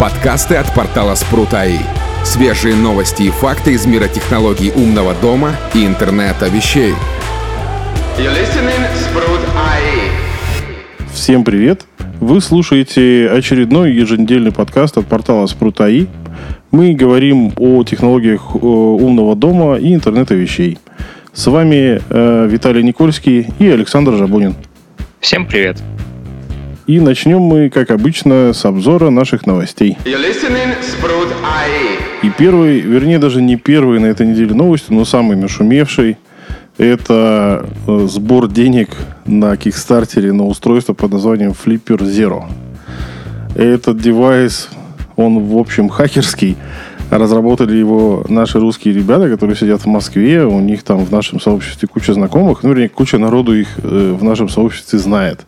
Подкасты от портала Спрут.АИ. Свежие новости и факты из мира технологий умного дома и интернета вещей. Всем привет! Вы слушаете очередной еженедельный подкаст от портала Спрут.АИ. Мы говорим о технологиях умного дома и интернета вещей. С вами э, Виталий Никольский и Александр Жабунин. Всем привет! И начнем мы, как обычно, с обзора наших новостей. И первый, вернее, даже не первый на этой неделе новости, но самый нашумевший, это э, сбор денег на Кикстартере на устройство под названием Flipper Zero. Этот девайс, он, в общем, хакерский. Разработали его наши русские ребята, которые сидят в Москве. У них там в нашем сообществе куча знакомых. Ну, вернее, куча народу их э, в нашем сообществе знает.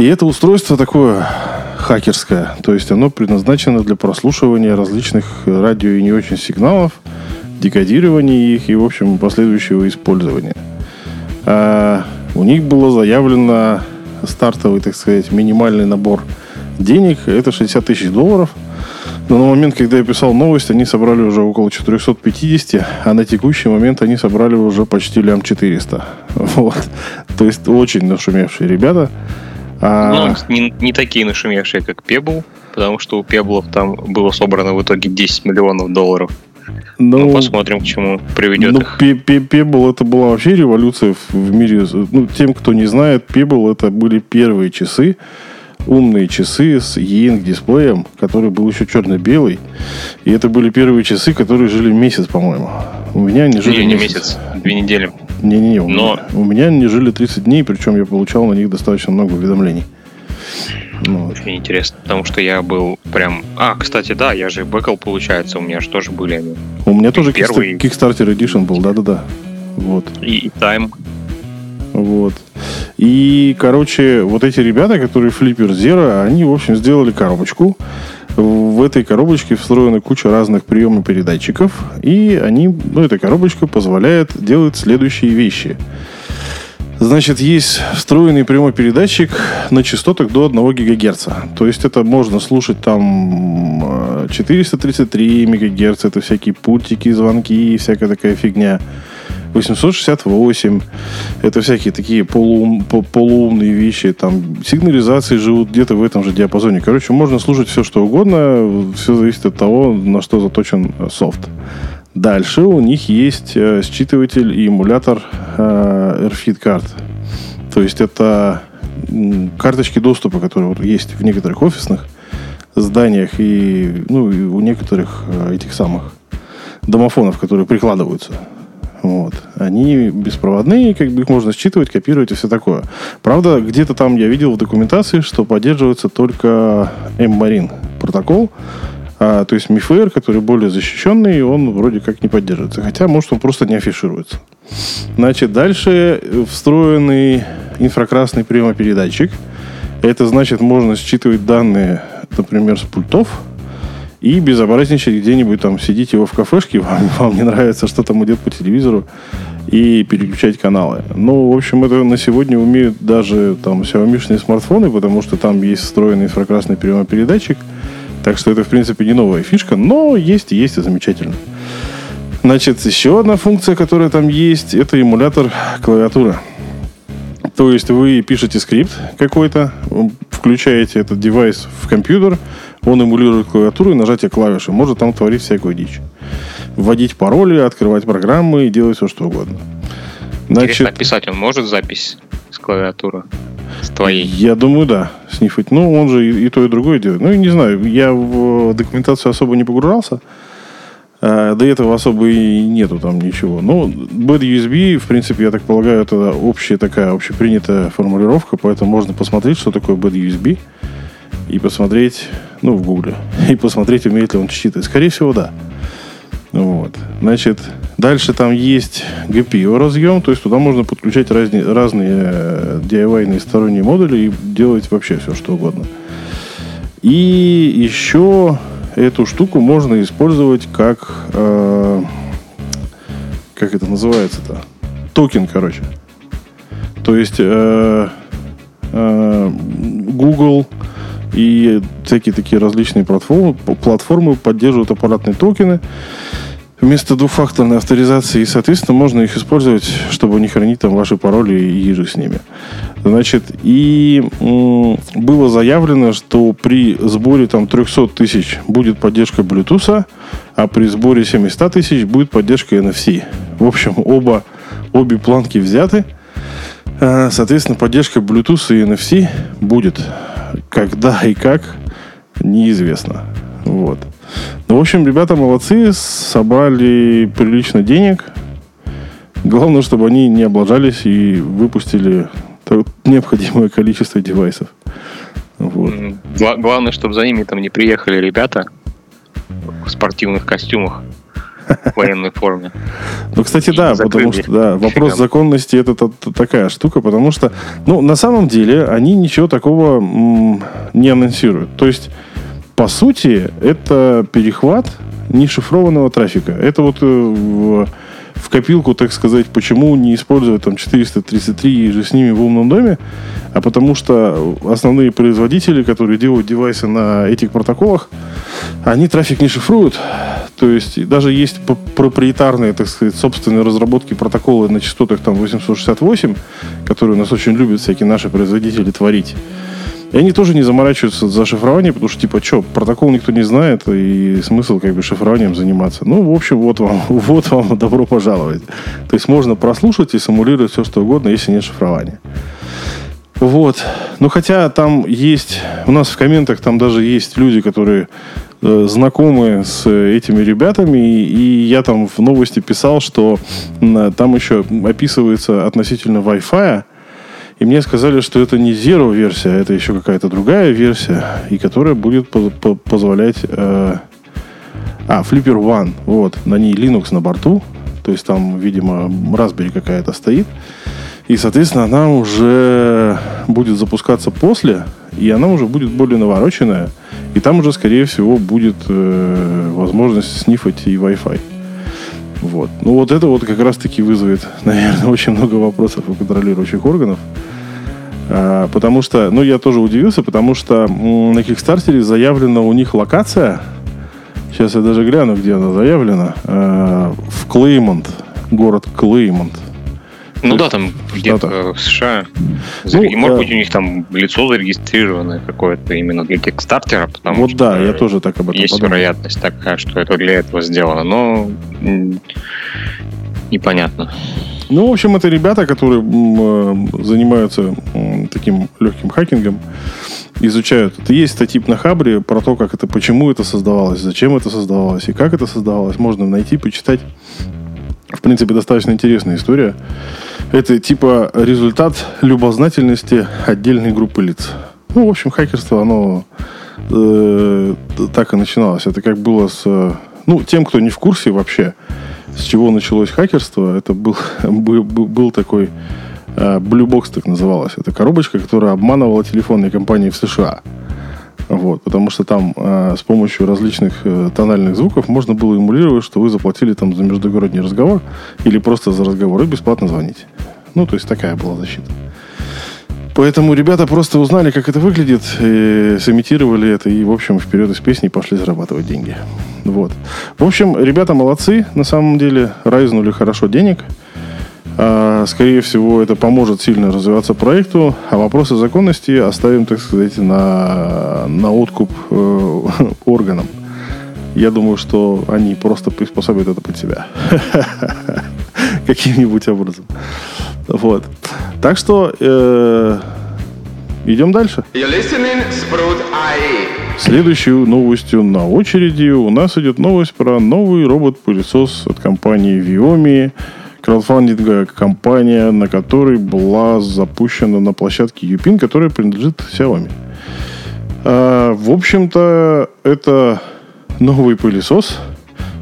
И это устройство такое хакерское. То есть оно предназначено для прослушивания различных радио и не очень сигналов, декодирования их и, в общем, последующего использования. А у них было заявлено стартовый, так сказать, минимальный набор денег. Это 60 тысяч долларов. Но на момент, когда я писал новость, они собрали уже около 450, а на текущий момент они собрали уже почти лям 400. Вот. То есть очень нашумевшие ребята. А... Ну, не, не такие нашумевшие, как Pebble, потому что у Пеблов там было собрано в итоге 10 миллионов долларов. Ну, ну посмотрим, к чему приведет ну, их. Pebble это была вообще революция в мире. Ну, тем, кто не знает, Pebble это были первые часы, умные часы с e дисплеем, который был еще черно-белый. И это были первые часы, которые жили месяц, по-моему. У меня они жили не, не месяц. месяц, две недели. Не-не-не, Но... у, меня, они жили 30 дней, причем я получал на них достаточно много уведомлений. Ну. Очень интересно, потому что я был прям... А, кстати, да, я же бэкал, получается, у меня же тоже были они. У меня тоже первый... Kickstarter Edition был, да-да-да. Вот. И, и Time. Вот. И, короче, вот эти ребята, которые Flipper Zero, они, в общем, сделали коробочку, в этой коробочке встроена куча разных приемов-передатчиков, и они, ну, эта коробочка позволяет делать следующие вещи. Значит, есть встроенный прямой передатчик на частотах до 1 ГГц. То есть это можно слушать там 433 МГц, это всякие пультики, звонки и всякая такая фигня. 868. Это всякие такие полуум, полуумные вещи. Там сигнализации живут где-то в этом же диапазоне. Короче, можно слушать все, что угодно. Все зависит от того, на что заточен софт. Дальше у них есть э, считыватель и эмулятор э, AirFit карт. То есть это карточки доступа, которые есть в некоторых офисных зданиях и, ну, и у некоторых э, этих самых домофонов, которые прикладываются. Вот. Они беспроводные, как бы их можно считывать, копировать и все такое. Правда, где-то там я видел в документации, что поддерживается только M-Marine протокол, а, то есть MIFAIR, который более защищенный, он вроде как не поддерживается. Хотя, может, он просто не афишируется. Значит, дальше встроенный инфракрасный приемопередатчик. Это значит, можно считывать данные, например, с пультов, и безобразничать где-нибудь там, сидите его в кафешке, вам, вам не нравится, что там идет по телевизору, и переключать каналы. Ну, в общем, это на сегодня умеют даже там Xiaomi смартфоны, потому что там есть встроенный инфракрасный приемопередатчик. Так что это, в принципе, не новая фишка, но есть и есть и замечательно. Значит, еще одна функция, которая там есть, это эмулятор клавиатуры. То есть вы пишете скрипт какой-то, включаете этот девайс в компьютер, он эмулирует клавиатуру и нажатие клавиши. Может там творить всякую дичь. Вводить пароли, открывать программы и делать все, что угодно. Значит, Интересно, писать он может запись с клавиатуры? С твоей? Я думаю, да. Снифать. Ну, он же и, и то, и другое делает. Ну, не знаю, я в документацию особо не погружался. А, до этого особо и нету там ничего. Но Bad USB, в принципе, я так полагаю, это общая такая общепринятая формулировка, поэтому можно посмотреть, что такое Bad USB и посмотреть, ну, в гугле, и посмотреть, умеет ли он считать. Скорее всего, да. Вот. Значит, дальше там есть GPIO разъем, то есть туда можно подключать разные, разные DIY сторонние модули и делать вообще все, что угодно. И еще эту штуку можно использовать как... Э, как это называется-то? Токен, короче. То есть э, э, Google И всякие такие различные платформы, платформы поддерживают аппаратные токены вместо двухфакторной авторизации, и, соответственно, можно их использовать, чтобы не хранить там ваши пароли и ежи с ними. Значит, и было заявлено, что при сборе там 300 тысяч будет поддержка Bluetooth, а при сборе 700 тысяч будет поддержка NFC. В общем, оба, обе планки взяты. А, соответственно, поддержка Bluetooth и NFC будет. Когда и как, неизвестно. Вот. Ну, в общем, ребята молодцы, собрали прилично денег. Главное, чтобы они не облажались и выпустили необходимое количество девайсов. Вот. Главное, чтобы за ними там не приехали ребята в спортивных костюмах в военной форме. Ну, кстати, да, потому что да, вопрос законности это такая штука, потому что, ну, на самом деле, они ничего такого не анонсируют. То есть по сути, это перехват нешифрованного трафика. Это вот э, в, копилку, так сказать, почему не использовать там 433 и же с ними в умном доме, а потому что основные производители, которые делают девайсы на этих протоколах, они трафик не шифруют. То есть даже есть проприетарные, так сказать, собственные разработки протоколы на частотах там 868, которые у нас очень любят всякие наши производители творить. И они тоже не заморачиваются за шифрование, потому что, типа, что, протокол никто не знает, и смысл как бы шифрованием заниматься. Ну, в общем, вот вам, вот вам добро пожаловать. То есть можно прослушать и симулировать все, что угодно, если нет шифрования. Вот. Ну, хотя там есть... У нас в комментах там даже есть люди, которые э, знакомы с этими ребятами, и, я там в новости писал, что там еще описывается относительно Wi-Fi, и мне сказали, что это не Zero версия, это еще какая-то другая версия, и которая будет по по позволять... Э, а, Flipper One, вот, на ней Linux на борту, то есть там, видимо, Raspberry какая-то стоит. И, соответственно, она уже будет запускаться после, и она уже будет более навороченная. И там уже, скорее всего, будет э, возможность снифать и Wi-Fi. Вот. Ну, вот это вот как раз-таки вызовет, наверное, очень много вопросов у контролирующих органов. А, потому что, ну, я тоже удивился, потому что на Кикстартере заявлена у них локация. Сейчас я даже гляну, где она заявлена. А, в Клеймонт. Город Клеймонт. Ну да, там где-то в США. Ну, и может э... быть у них там лицо зарегистрированное какое-то именно для Кикстартера, потому вот что да, я тоже так об этом есть подумал. вероятность такая, что это для этого сделано, но непонятно. Ну, в общем, это ребята, которые э, занимаются таким легким хакингом, изучают. Это есть статьи на Хабре про то, как это, почему это создавалось, зачем это создавалось и как это создавалось. Можно найти, почитать. В принципе, достаточно интересная история. Это типа результат любознательности отдельной группы лиц. Ну, в общем, хакерство, оно э, так и начиналось. Это как было с... Ну, тем, кто не в курсе вообще, с чего началось хакерство, это был, был, был такой э, Blue Box, так называлась. Это коробочка, которая обманывала телефонные компании в США. Вот, потому что там э, с помощью различных э, тональных звуков можно было эмулировать, что вы заплатили там за междугородний разговор или просто за разговор и бесплатно звонить. Ну, то есть такая была защита. Поэтому ребята просто узнали, как это выглядит, и сымитировали это, и, в общем, вперед из песни пошли зарабатывать деньги. Вот. В общем, ребята молодцы, на самом деле, райзнули хорошо денег. А, скорее всего, это поможет сильно развиваться проекту, а вопросы законности оставим, так сказать, на, на откуп э, органам. Я думаю, что они просто приспособят это под себя. Каким-нибудь образом. Вот. Так что э, идем дальше. Следующей новостью на очереди у нас идет новость про новый робот-пылесос от компании Viomi. Краудфандинговая компания, на которой была запущена на площадке Юпин, которая принадлежит Xiaomi. А, в общем-то, это новый пылесос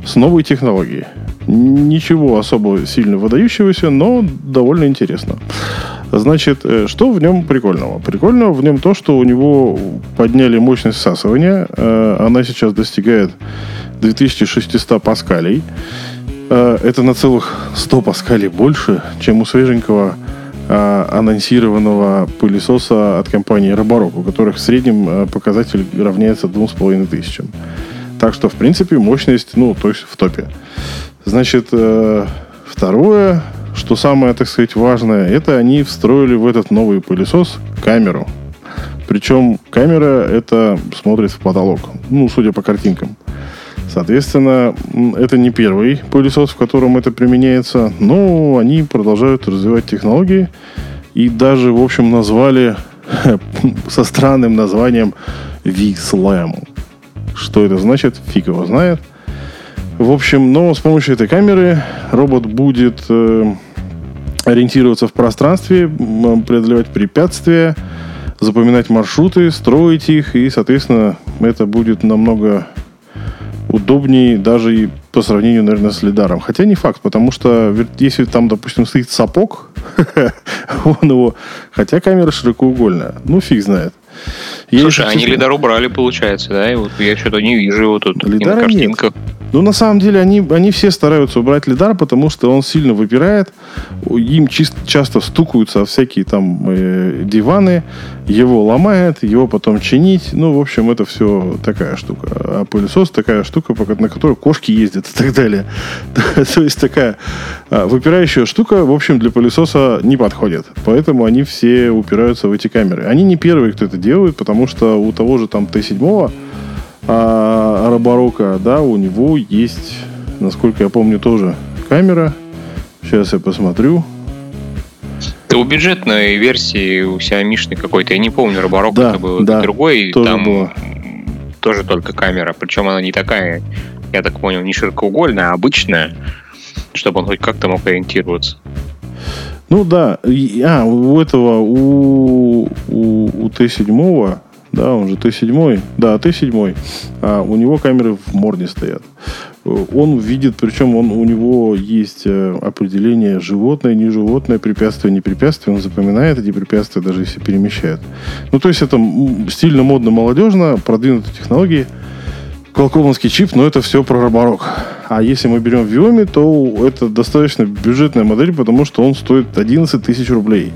с новой технологией. Ничего особо сильно выдающегося, но довольно интересно. Значит, э, что в нем прикольного? Прикольного в нем то, что у него подняли мощность всасывания. Э, она сейчас достигает 2600 паскалей. Э, это на целых 100 паскалей больше, чем у свеженького а, анонсированного пылесоса от компании Роборок, у которых в среднем а, показатель равняется 2500. Так что, в принципе, мощность, ну, то есть в топе. Значит, э, второе, что самое, так сказать, важное, это они встроили в этот новый пылесос камеру. Причем камера это смотрит в потолок. Ну, судя по картинкам. Соответственно, это не первый пылесос, в котором это применяется, но они продолжают развивать технологии и даже, в общем, назвали со странным названием V-Slam. Что это значит, фиг его знает. В общем, но с помощью этой камеры робот будет э, ориентироваться в пространстве, преодолевать препятствия, запоминать маршруты, строить их, и, соответственно, это будет намного удобнее даже и по сравнению, наверное, с лидаром. Хотя не факт, потому что если там, допустим, стоит сапог, он его... Хотя камера широкоугольная. Ну, фиг знает. Слушай, они лидар убрали, получается, да? И вот я что-то не вижу его тут Лидара на картинках. Нет. Ну, на самом деле, они, они все стараются убрать лидар, потому что он сильно выпирает. Им чис- часто стукаются всякие там э, диваны. Его ломает, его потом чинить. Ну, в общем, это все такая штука. А пылесос такая штука, на которой кошки ездят и так далее. То есть такая а, выпирающая штука, в общем, для пылесоса не подходит. Поэтому они все упираются в эти камеры. Они не первые, кто это делает, потому что у того же там Т7 а Роборока, да, у него есть, насколько я помню, тоже камера. Сейчас я посмотрю. Да у бюджетной версии у Xiaomi какой-то, я не помню, Роборок да, это был да, другой, тоже там было. тоже только камера, причем она не такая, я так понял, не широкоугольная, а обычная, чтобы он хоть как-то мог ориентироваться. Ну да, а, у этого, у, у, у Т7 да, он же Т7, да, Т7, а у него камеры в морде стоят. Он видит, причем он, у него есть э, определение животное, не животное, препятствие, не препятствие. Он запоминает эти препятствия, даже если перемещает. Ну, то есть это стильно, модно, молодежно, продвинутые технологии. Колковский чип, но это все про роборок. А если мы берем Viomi, то это достаточно бюджетная модель, потому что он стоит 11 тысяч рублей.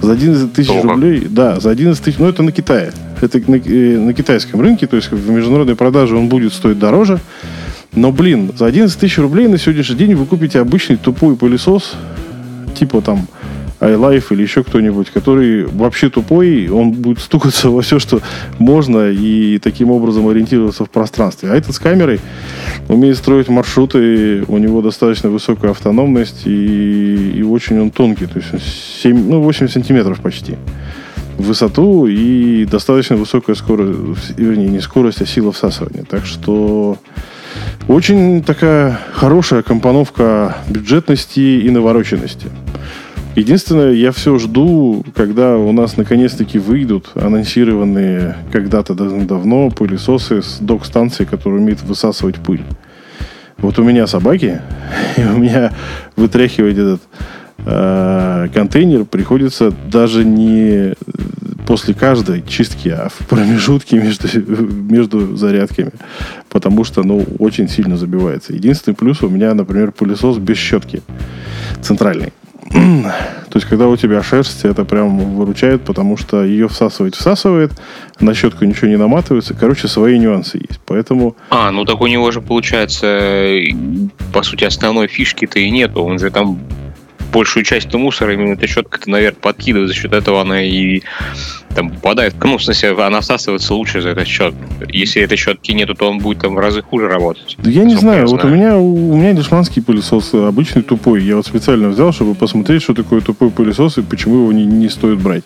За 11 тысяч рублей, да, за 11 тысяч, ну это на Китае. Это на, э, на китайском рынке, то есть в международной продаже он будет стоить дороже. Но, блин, за 11 тысяч рублей на сегодняшний день вы купите обычный тупой пылесос, типа там iLife или еще кто-нибудь, который вообще тупой, он будет стукаться во все, что можно, и таким образом ориентироваться в пространстве. А этот с камерой умеет строить маршруты, у него достаточно высокая автономность, и, и очень он тонкий, то есть 7, ну, 8 сантиметров почти в высоту и достаточно высокая скорость, вернее, не скорость, а сила всасывания. Так что очень такая хорошая компоновка бюджетности и навороченности. Единственное, я все жду, когда у нас наконец-таки выйдут анонсированные когда-то давно пылесосы с док-станции, которые умеют высасывать пыль. Вот у меня собаки, и у меня вытряхивать этот э, контейнер приходится даже не после каждой чистки, а в промежутке между, между зарядками. Потому что, ну, очень сильно забивается. Единственный плюс у меня, например, пылесос без щетки. Центральный. То есть, когда у тебя шерсть, это прям выручает, потому что ее всасывает, всасывает, на щетку ничего не наматывается. Короче, свои нюансы есть. Поэтому... А, ну так у него же, получается, по сути, основной фишки-то и нету. Он же там большую часть мусора именно эта щетка-то наверх подкидывает, за счет этого она и там попадает. Ну, в смысле, она всасывается лучше за этот счет. Если этой щетки нету, то он будет там в разы хуже работать. Да я не знаю. Я вот знаю. у меня у меня дешманский пылесос обычный тупой. Я вот специально взял, чтобы посмотреть, что такое тупой пылесос и почему его не, не стоит брать.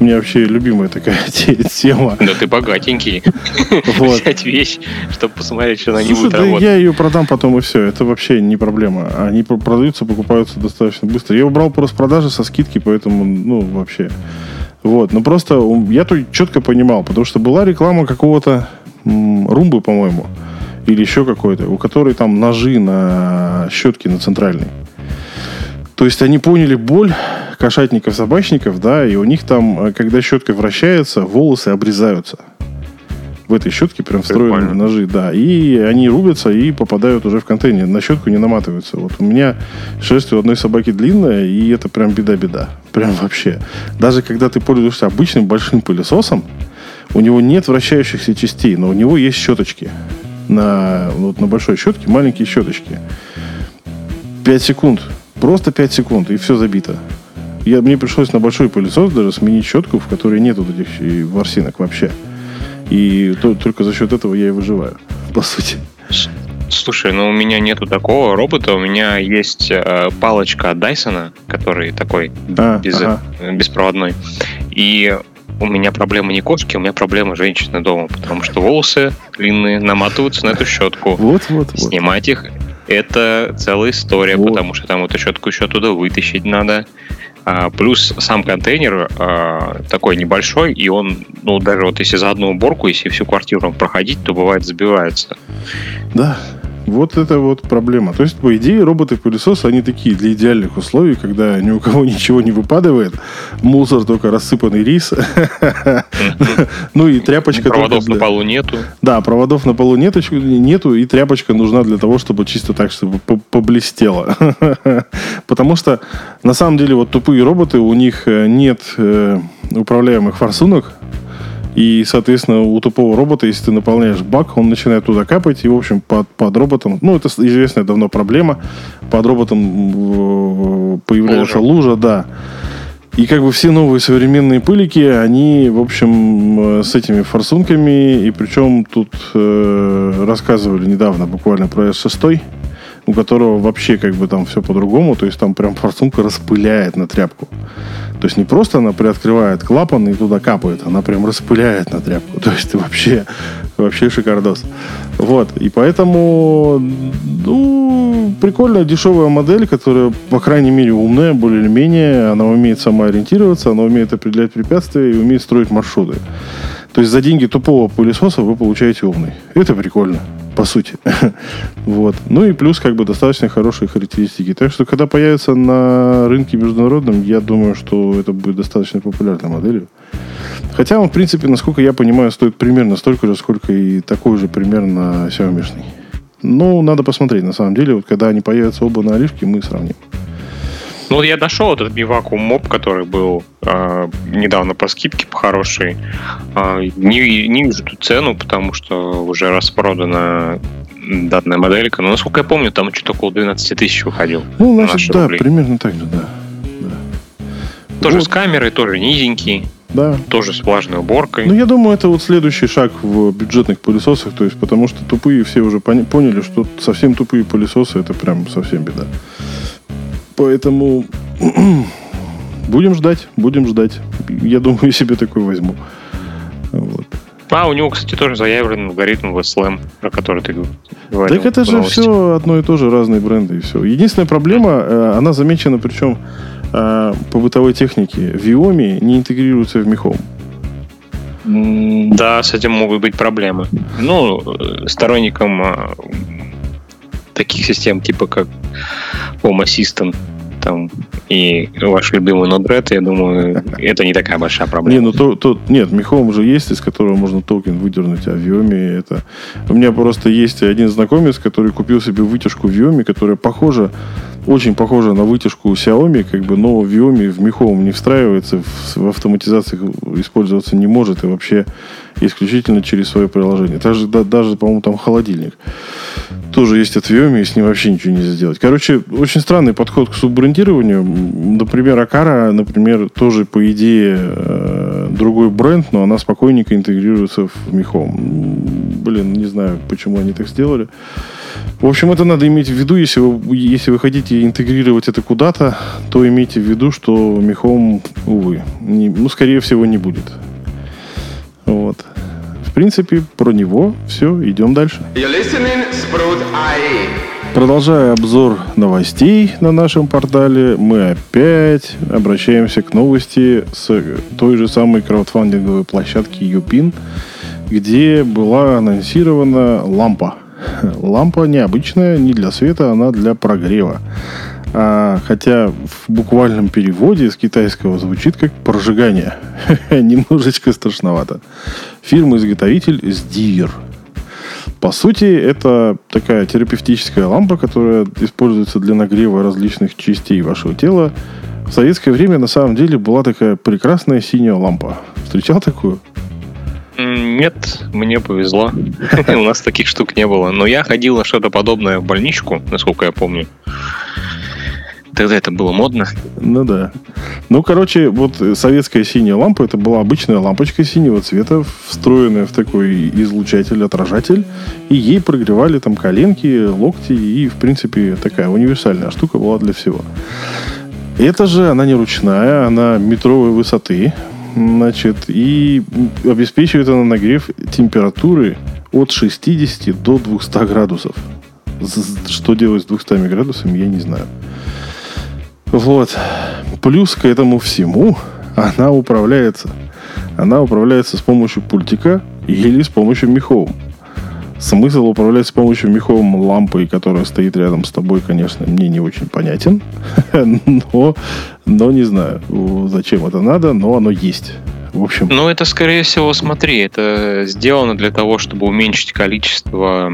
У меня вообще любимая такая тема. Да ты богатенький. Взять вещь, чтобы посмотреть, что она не будет работать. я ее продам потом и все. Это вообще не проблема. Они продаются, покупаются достаточно быстро. Я убрал по распродаже со скидки, поэтому, ну, вообще. Вот, ну просто я тут четко понимал, потому что была реклама какого-то румбы, по-моему, или еще какой-то, у которой там ножи на щетке на центральной. То есть они поняли боль кошатников, собачников, да, и у них там, э, когда щетка вращается, волосы обрезаются. В этой щетке прям встроены ножи, да. И они рубятся и попадают уже в контейнер. На щетку не наматываются. Вот у меня шерсть у одной собаки длинная, и это прям беда-беда. Прям вообще. Даже когда ты пользуешься обычным большим пылесосом, у него нет вращающихся частей, но у него есть щеточки. На, вот на большой щетке маленькие щеточки. 5 секунд. Просто 5 секунд, и все забито. Я, мне пришлось на большой пылесос даже сменить щетку, в которой нет вот этих ворсинок вообще. И то- только за счет этого я и выживаю, по сути. Слушай, ну у меня нету такого робота, у меня есть э, палочка от Дайсона, который такой А, без- ага. беспроводной. И у меня проблема не кошки, у меня проблема женщины дома, потому что волосы длинные наматываются на эту щетку. Вот, вот, вот. Снимать их это целая история, Вот. потому что там эту щетку еще оттуда вытащить надо. А, плюс сам контейнер а, такой небольшой, и он, ну, даже вот если за одну уборку, если всю квартиру проходить, то бывает забивается. Да, вот это вот проблема. То есть, по идее, роботы-пылесосы, они такие для идеальных условий, когда ни у кого ничего не выпадает, мусор только рассыпанный рис, ну и тряпочка Проводов на полу нету. Да, проводов на полу нету, и тряпочка нужна для того, чтобы чисто так, чтобы по- поблестело. Потому что, на самом деле, вот тупые роботы, у них э, нет э, управляемых форсунок, и, соответственно, у тупого робота, если ты наполняешь бак, он начинает туда капать, и, в общем, под, под роботом, ну, это известная давно проблема, под роботом э, появляется лужа, да. И как бы все новые современные пылики, они, в общем, э, с этими форсунками, и причем тут э, рассказывали недавно буквально про S6, у которого вообще как бы там все по-другому, то есть там прям форсунка распыляет на тряпку. То есть не просто она приоткрывает клапан и туда капает, она прям распыляет на тряпку. То есть вообще, вообще шикардос. Вот, и поэтому, ну, прикольная дешевая модель, которая, по крайней мере, умная, более или менее, она умеет сама ориентироваться, она умеет определять препятствия и умеет строить маршруты. То есть за деньги тупого пылесоса вы получаете умный. Это прикольно, по сути. Вот. Ну и плюс как бы достаточно хорошие характеристики. Так что когда появится на рынке международном, я думаю, что это будет достаточно популярной моделью. Хотя он, в принципе, насколько я понимаю, стоит примерно столько же, сколько и такой же примерно Xiaomi. Ну, надо посмотреть, на самом деле. Вот когда они появятся оба на оливке, мы сравним. Ну вот я нашел этот бивакуум моп, который был э, недавно по скидке, по хорошей. Э, не, не вижу тут цену, потому что уже распродана данная моделька. Но насколько я помню, там что-то около 12 тысяч выходил. Ну, на значит, да, рубли. примерно так же, да. Тоже Вот. с камерой, тоже низенький, Да. тоже с влажной уборкой. Ну, я думаю, это вот следующий шаг в бюджетных пылесосах, то есть, потому что тупые все уже пони- поняли, что совсем тупые пылесосы это прям совсем беда. Поэтому будем ждать, будем ждать. Я думаю, себе такой возьму. Вот. А, у него, кстати, тоже заявлен алгоритм VSLAM, про который ты говорил. Так это же новости. все одно и то же, разные бренды и все. Единственная проблема, э, она замечена, причем э, по бытовой технике. Viomi не интегрируется в Mi Home. М, Да, с этим могут быть проблемы. Ну, э, сторонникам таких систем, типа как Home Assistant там, и ваш любимый Node-RED, я думаю, это не такая большая Не, проблема. ну то, то, нет, Home уже есть, из которого можно токен выдернуть, а Viomi это... У меня просто есть один знакомец, который купил себе вытяжку Viomi, которая похожа, очень похожа на вытяжку Xiaomi, как бы, но в Mi Home не встраивается, в, в автоматизациях использоваться не может, и вообще исключительно через свое приложение. Даже, да- даже по-моему, там холодильник тоже есть от Viomi, и с ним вообще ничего нельзя сделать. Короче, очень странный подход к суббрендированию. Например, Акара, например, тоже, по идее, э, другой бренд, но она спокойненько интегрируется в Mi Home. М, Блин, не знаю, почему они так сделали. В общем, это надо иметь в виду, если вы, если вы хотите интегрировать это куда-то, то имейте в виду, что Home, увы, не- ну, скорее всего, не будет. Вот. В принципе, про него все, идем дальше. Продолжая обзор новостей на нашем портале, мы опять обращаемся к новости с той же самой краудфандинговой площадки Юпин, где была анонсирована лампа. Лампа необычная, не для света, она для прогрева. А, хотя в буквальном переводе с китайского звучит как прожигание. Немножечко страшновато. Фирма-изготовитель Sdivir. По сути, это такая терапевтическая лампа, которая используется для нагрева различных частей вашего тела. В советское время на самом деле была такая прекрасная синяя лампа. Встречал такую? Нет, мне повезло. У нас таких штук не было. Но я ходил на что-то подобное в больничку, насколько я помню. Тогда это было модно. Ну да. Ну, короче, вот советская синяя лампа, это была обычная лампочка синего цвета, встроенная в такой излучатель, отражатель. И ей прогревали там коленки, локти. И, в принципе, такая универсальная штука была для всего. Это же, она не ручная, она метровой высоты. Значит, и обеспечивает она нагрев температуры от 60 до 200 градусов. Что делать с 200 градусами, я не знаю. Вот. Плюс к этому всему она управляется. Она управляется с помощью пультика или с помощью меховым. Смысл управлять с помощью меховым лампой, которая стоит рядом с тобой, конечно, мне не очень понятен. но, но не знаю, зачем это надо, но оно есть. В общем. Ну, это, скорее всего, смотри, это сделано для того, чтобы уменьшить количество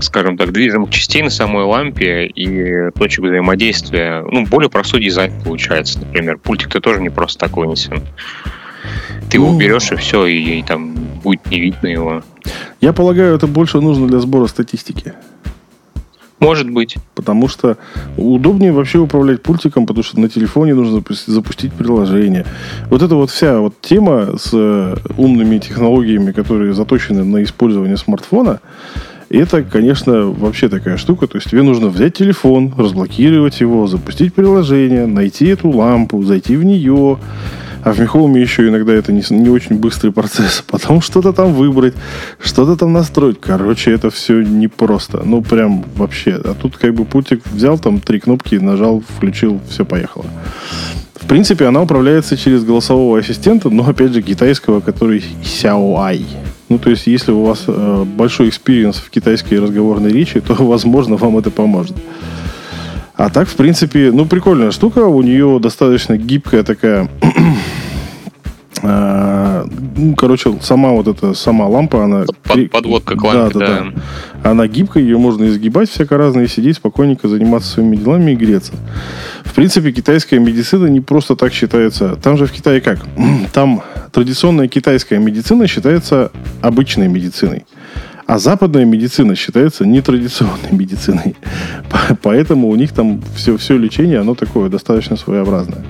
скажем так, движимых частей на самой лампе и точек взаимодействия. Ну, более простой дизайн получается. Например, пультик-то тоже не просто так вынесен. Ты его ну, берешь, и все, и, и там будет не видно его. Я полагаю, это больше нужно для сбора статистики. Может быть. Потому что удобнее вообще управлять пультиком, потому что на телефоне нужно запустить приложение. Вот эта вот вся вот тема с э, умными технологиями, которые заточены на использование смартфона, это, конечно, вообще такая штука. То есть тебе нужно взять телефон, разблокировать его, запустить приложение, найти эту лампу, зайти в нее. А в Мехоуме еще иногда это не, не очень быстрый процесс. Потом что-то там выбрать, что-то там настроить. Короче, это все непросто. Ну, прям вообще. А тут как бы пультик взял, там три кнопки, нажал, включил, все поехало. В принципе, она управляется через голосового ассистента, но, опять же, китайского, который Xiaoai. Ну, то есть, если у вас э, большой experience в китайской разговорной речи, то, возможно, вам это поможет. А так, в принципе, ну, прикольная штука. У нее достаточно гибкая такая... э, ну, короче, сама вот эта, сама лампа, она... Под, подводка к лампе, да. да, да. Она гибкая, ее можно изгибать всяко разно и сидеть спокойненько, заниматься своими делами и греться. В принципе, китайская медицина не просто так считается. Там же в Китае как? Там традиционная китайская медицина считается обычной медициной. А западная медицина считается нетрадиционной медициной. Поэтому у них там все, все лечение, оно такое достаточно своеобразное.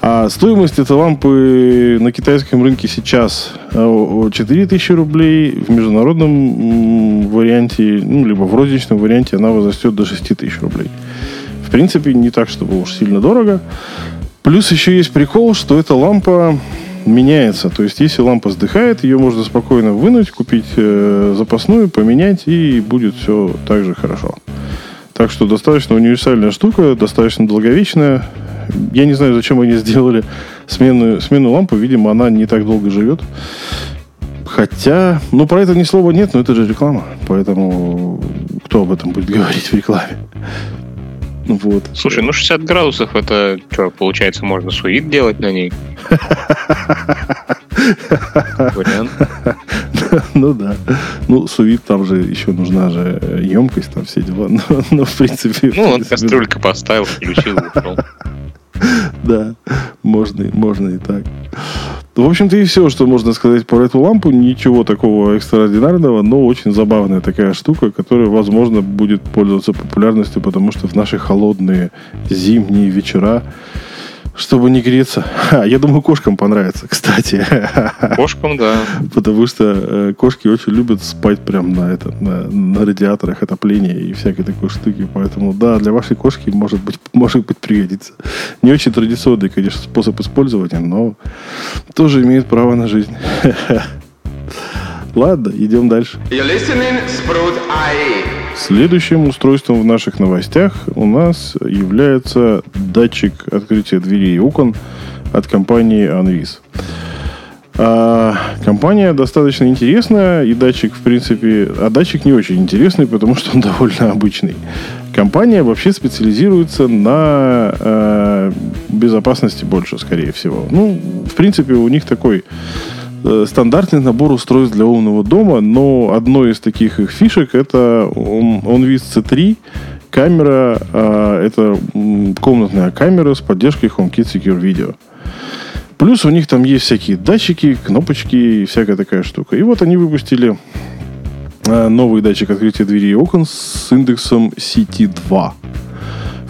А стоимость этой лампы на китайском рынке сейчас 4000 э, рублей. В международном варианте, ну, либо в розничном варианте она возрастет до 6000 рублей. В принципе, не так, чтобы уж сильно дорого. Плюс еще есть прикол, что эта лампа меняется. То есть, если лампа сдыхает, ее можно спокойно вынуть, купить э, запасную, поменять, и будет все так же хорошо. Так что достаточно универсальная штука, достаточно долговечная. Я не знаю, зачем они сделали смену, смену лампы. Видимо, она не так долго живет. Хотя, ну, про это ни слова нет, но это же реклама. Поэтому кто об этом будет говорить в рекламе? Вот. Слушай, ну 60 градусов это что, получается, можно суит делать на ней? Вариант. Ну да. Ну, суит там же еще нужна же емкость, там все дела. Но, но в принципе... Ну, он кастрюлька поставил, включил, ушел. Да, можно, можно и так. В общем-то и все, что можно сказать про эту лампу. Ничего такого экстраординарного, но очень забавная такая штука, которая, возможно, будет пользоваться популярностью, потому что в наши холодные зимние вечера чтобы не греться. А, я думаю, кошкам понравится, кстати. Кошкам, да. Потому что э, кошки очень любят спать прям на, это, на, на радиаторах отопления и всякой такой штуки. Поэтому, да, для вашей кошки может быть, может быть пригодится. Не очень традиционный, конечно, способ использования, но тоже имеет право на жизнь. Ладно, идем дальше. You're listening, Sprout IE. Следующим устройством в наших новостях у нас является датчик открытия дверей и окон от компании Anvis. А, компания достаточно интересная, и датчик, в принципе, а датчик не очень интересный, потому что он довольно обычный. Компания вообще специализируется на э, безопасности больше, скорее всего. Ну, в принципе, у них такой стандартный набор устройств для умного дома, но одной из таких их фишек это OnVis C3, камера, э, это комнатная камера с поддержкой HomeKit Secure Video. Плюс у них там есть всякие датчики, кнопочки и всякая такая штука. И вот они выпустили э, новый датчик открытия дверей и окон с индексом CT2.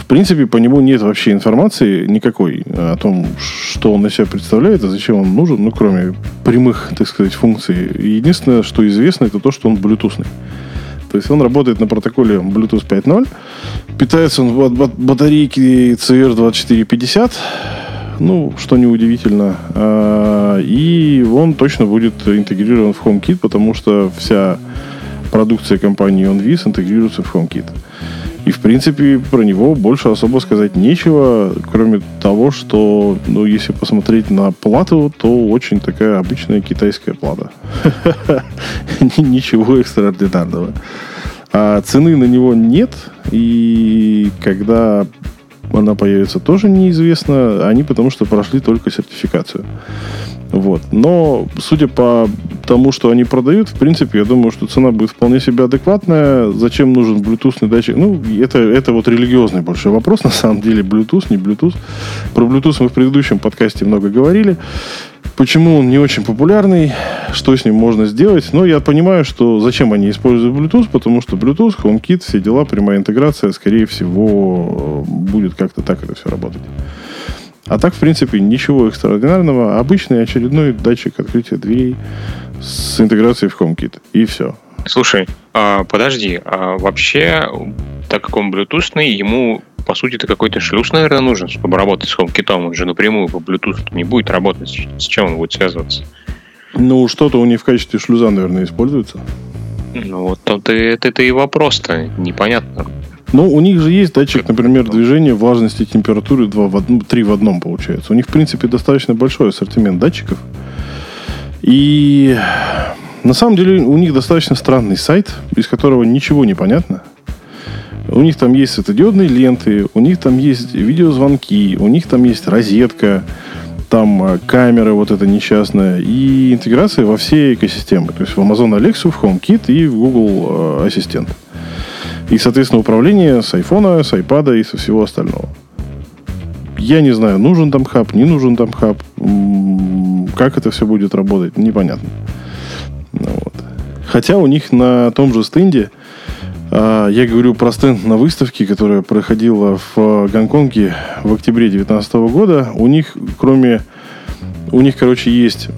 В принципе, по нему нет вообще информации никакой о том, что он из себя представляет и зачем он нужен, ну, кроме прямых, так сказать, функций. Единственное, что известно, это то, что он блютусный. То есть он работает на протоколе Bluetooth 5.0. Питается он от батарейки CR2450 ну, что неудивительно. А, и он точно будет интегрирован в HomeKit, потому что вся продукция компании OnVis интегрируется в HomeKit. И, в принципе, про него больше особо сказать нечего, кроме того, что, ну, если посмотреть на плату, то очень такая обычная китайская плата. Ничего экстраординарного. А цены на него нет, и когда она появится, тоже неизвестно. Они потому что прошли только сертификацию. Вот. Но, судя по тому, что они продают, в принципе, я думаю, что цена будет вполне себе адекватная. Зачем нужен Bluetooth датчик? Ну, это, это вот религиозный больше вопрос, на самом деле. Bluetooth, не Bluetooth. Про Bluetooth мы в предыдущем подкасте много говорили. Почему он не очень популярный, что с ним можно сделать. Но я понимаю, что зачем они используют Bluetooth, потому что Bluetooth, HomeKit, все дела, прямая интеграция, скорее всего, будет как-то так это все работать. А так, в принципе, ничего экстраординарного. Обычный очередной датчик открытия дверей с интеграцией в HomeKit. И все. Слушай, а, подожди, а вообще, так как он Bluetooth, ему по сути, это какой-то шлюз, наверное, нужен, чтобы работать с HomeKit. Он же напрямую по Bluetooth не будет работать. С чем он будет связываться? Ну, что-то у них в качестве шлюза, наверное, используется. Ну, вот это, это, это и вопрос-то непонятно. Ну, у них же есть датчик, например, движения, влажности, температуры 2 в 1, 3 в одном получается. У них, в принципе, достаточно большой ассортимент датчиков. И на самом деле у них достаточно странный сайт, из которого ничего не понятно. У них там есть светодиодные ленты, у них там есть видеозвонки, у них там есть розетка, там э, камера вот эта несчастная и интеграция во все экосистемы. То есть в Amazon Alexa, в HomeKit и в Google э, Ассистент. И, соответственно, управление с айфона, с айпада и со всего остального. Я не знаю, нужен там хаб, не нужен там хаб. Как это все будет работать, непонятно. Вот. Хотя у них на том же стенде а, я говорю про стенд на выставке, которая проходила в Гонконге в октябре 2019 года. У них, кроме... У них, короче, есть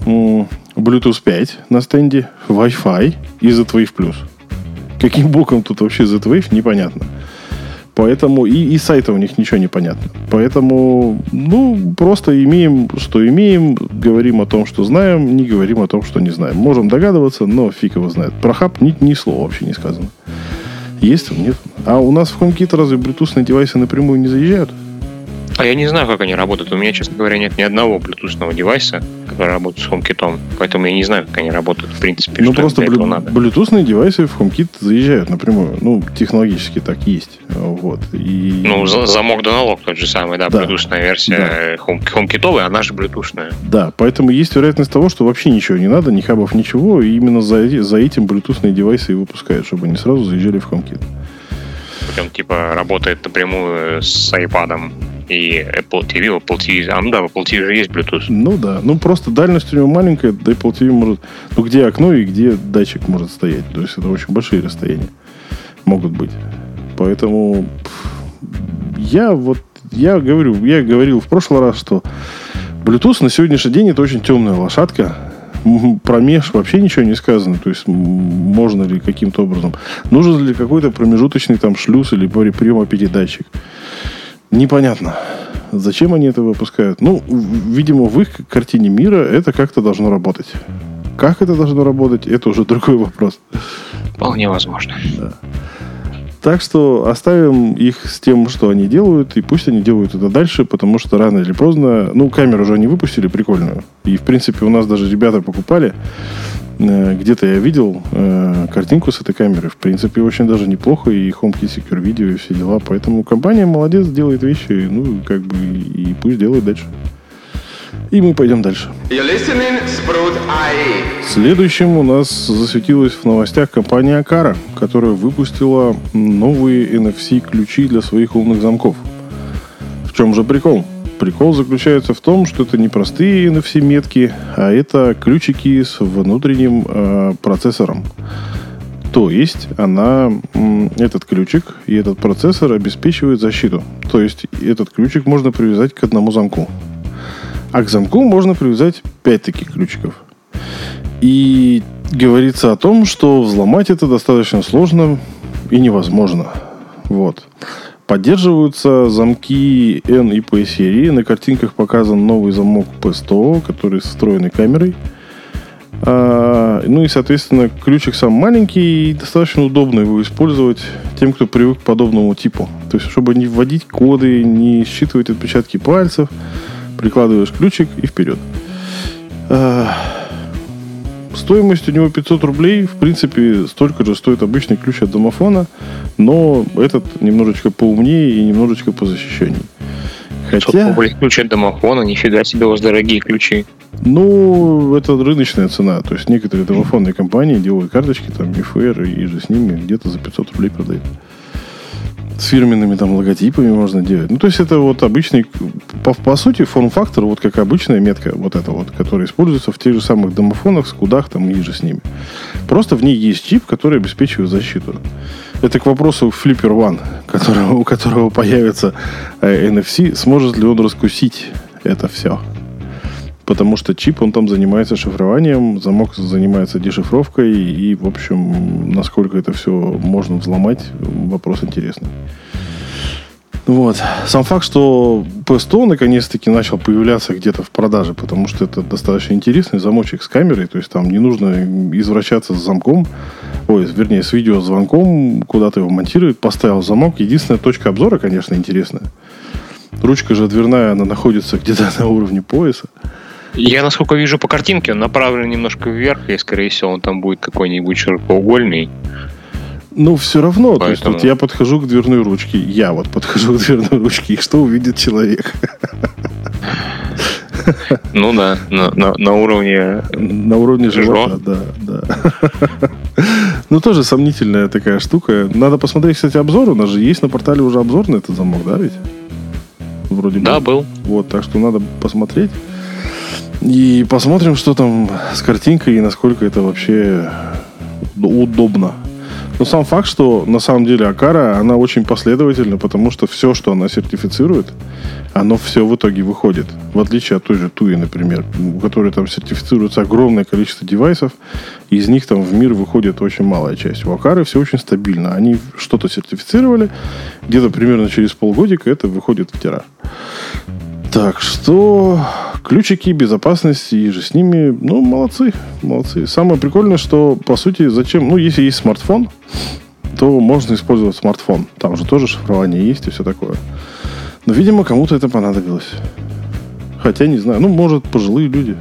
Bluetooth 5 на стенде, Wi-Fi и Z-Wave+. Каким боком тут вообще Z-Wave, непонятно. Поэтому и, и сайта у них ничего не понятно. Поэтому, ну, просто имеем, что имеем, говорим о том, что знаем, не говорим о том, что не знаем. Можем догадываться, но фиг его знает. Про хаб ни, ни слова вообще не сказано. Есть он, нет? А у нас в HomeKit разве Bluetooth девайсы напрямую не заезжают? А я не знаю, как они работают. У меня, честно говоря, нет ни одного Bluetooth девайса, который работает с HomeKit. Поэтому я не знаю, как они работают, в принципе. Ну, просто блю- надо. Bluetooth девайсы в HomeKit заезжают напрямую. Ну, технологически так есть. Вот. И... Ну, замок да налог тот же самый, да, да. Bluetooth версия да. Home, HomeKit, она же Bluetooth. Да, поэтому есть вероятность того, что вообще ничего не надо, ни хабов, ничего. И именно за, за этим Bluetooth девайсы и выпускают, чтобы они сразу заезжали в HomeKit. Прям, типа, работает напрямую с iPad и Apple TV, Apple TV, а ну да, в Apple TV же есть Bluetooth. Ну да, ну просто дальность у него маленькая, да Apple TV может, ну где окно и где датчик может стоять, то есть это очень большие расстояния могут быть. Поэтому я вот, я говорю, я говорил в прошлый раз, что Bluetooth на сегодняшний день это очень темная лошадка, про меж вообще ничего не сказано. То есть можно ли каким-то образом. Нужен ли какой-то промежуточный там шлюз или приемопередатчик. Непонятно. Зачем они это выпускают? Ну, видимо, в их картине мира это как-то должно работать. Как это должно работать, это уже другой вопрос. Вполне возможно. Да. Так что оставим их с тем, что они делают, и пусть они делают это дальше, потому что рано или поздно... Ну, камеру уже они выпустили прикольную. И, в принципе, у нас даже ребята покупали Э, Где-то я видел э, картинку с этой камеры. В принципе, очень даже неплохо. И HomeKit Secure Video, и все дела. Поэтому компания молодец, делает вещи. Ну, как бы, и пусть делает дальше. И мы пойдем дальше. IE. Следующим у нас засветилась в новостях компания Akara, которая выпустила новые NFC-ключи для своих умных замков. В чем же прикол? Прикол заключается в том, что это не простые NFC-метки, а это ключики с внутренним э, процессором. То есть она, этот ключик и этот процессор обеспечивают защиту. То есть этот ключик можно привязать к одному замку. А к замку можно привязать 5 таких ключиков. И говорится о том, что взломать это достаточно сложно и невозможно. Вот. Поддерживаются замки N и P серии. На картинках показан новый замок P100, который с встроенной камерой. А, ну и, соответственно, ключик сам маленький и достаточно удобно его использовать тем, кто привык к подобному типу. То есть, чтобы не вводить коды, не считывать отпечатки пальцев, прикладываешь ключик и вперед. А, Стоимость у него 500 рублей. В принципе, столько же стоит обычный ключ от домофона, но этот немножечко поумнее и немножечко позащищенней. Хотя, Хотя... ключ от домофона, нифига себе у вас дорогие ключи. ну, это рыночная цена. То есть некоторые домофонные компании делают карточки, там, МИФР и же с ними где-то за 500 рублей продают. С фирменными там логотипами можно делать. Ну, то есть это вот обычный, по, по сути, форм-фактор, вот как обычная метка, вот эта вот, которая используется в тех же самых домофонах, скудах там и же с ними. Просто в ней есть чип, который обеспечивает защиту. Это к вопросу Flipper One, которого, у которого появится э, NFC, сможет ли он раскусить это все. Потому что чип, он там занимается шифрованием, замок занимается дешифровкой, и, в общем, насколько это все можно взломать, вопрос интересный. Вот. Сам факт, что P100 наконец-таки начал появляться где-то в продаже, потому что это достаточно интересный замочек с камерой, то есть там не нужно извращаться с замком, ой, вернее, с видеозвонком, куда-то его монтировать, поставил замок. Единственная точка обзора, конечно, интересная. Ручка же дверная, она находится где-то на уровне пояса. Я, насколько вижу по картинке, он направлен немножко вверх, и, скорее всего, он там будет какой-нибудь широкоугольный. Ну, все равно. То есть Поэтому- вот я подхожу к дверной ручке, я вот подхожу к дверной ручке, и что увидит человек? Ну да, на, на, на уровне... На уровне живота, да, да. Ну, тоже сомнительная такая штука. Надо посмотреть, кстати, обзор. У нас же есть на портале уже обзор на этот замок, да, ведь? Вроде бы. Да, был. Вот, так что надо посмотреть. И посмотрим, что там с картинкой и насколько это вообще удобно. Но сам факт, что на самом деле Акара, она очень последовательна, потому что все, что она сертифицирует, оно все в итоге выходит. В отличие от той же Туи, например, у которой там сертифицируется огромное количество девайсов, из них там в мир выходит очень малая часть. У Акары все очень стабильно. Они что-то сертифицировали, где-то примерно через полгодика это выходит в тираж. Так что ключики безопасности и же с ними, ну, молодцы, молодцы. Самое прикольное, что, по сути, зачем, ну, если есть смартфон, то можно использовать смартфон. Там же тоже шифрование есть и все такое. Но, видимо, кому-то это понадобилось. Хотя, не знаю, ну, может, пожилые люди.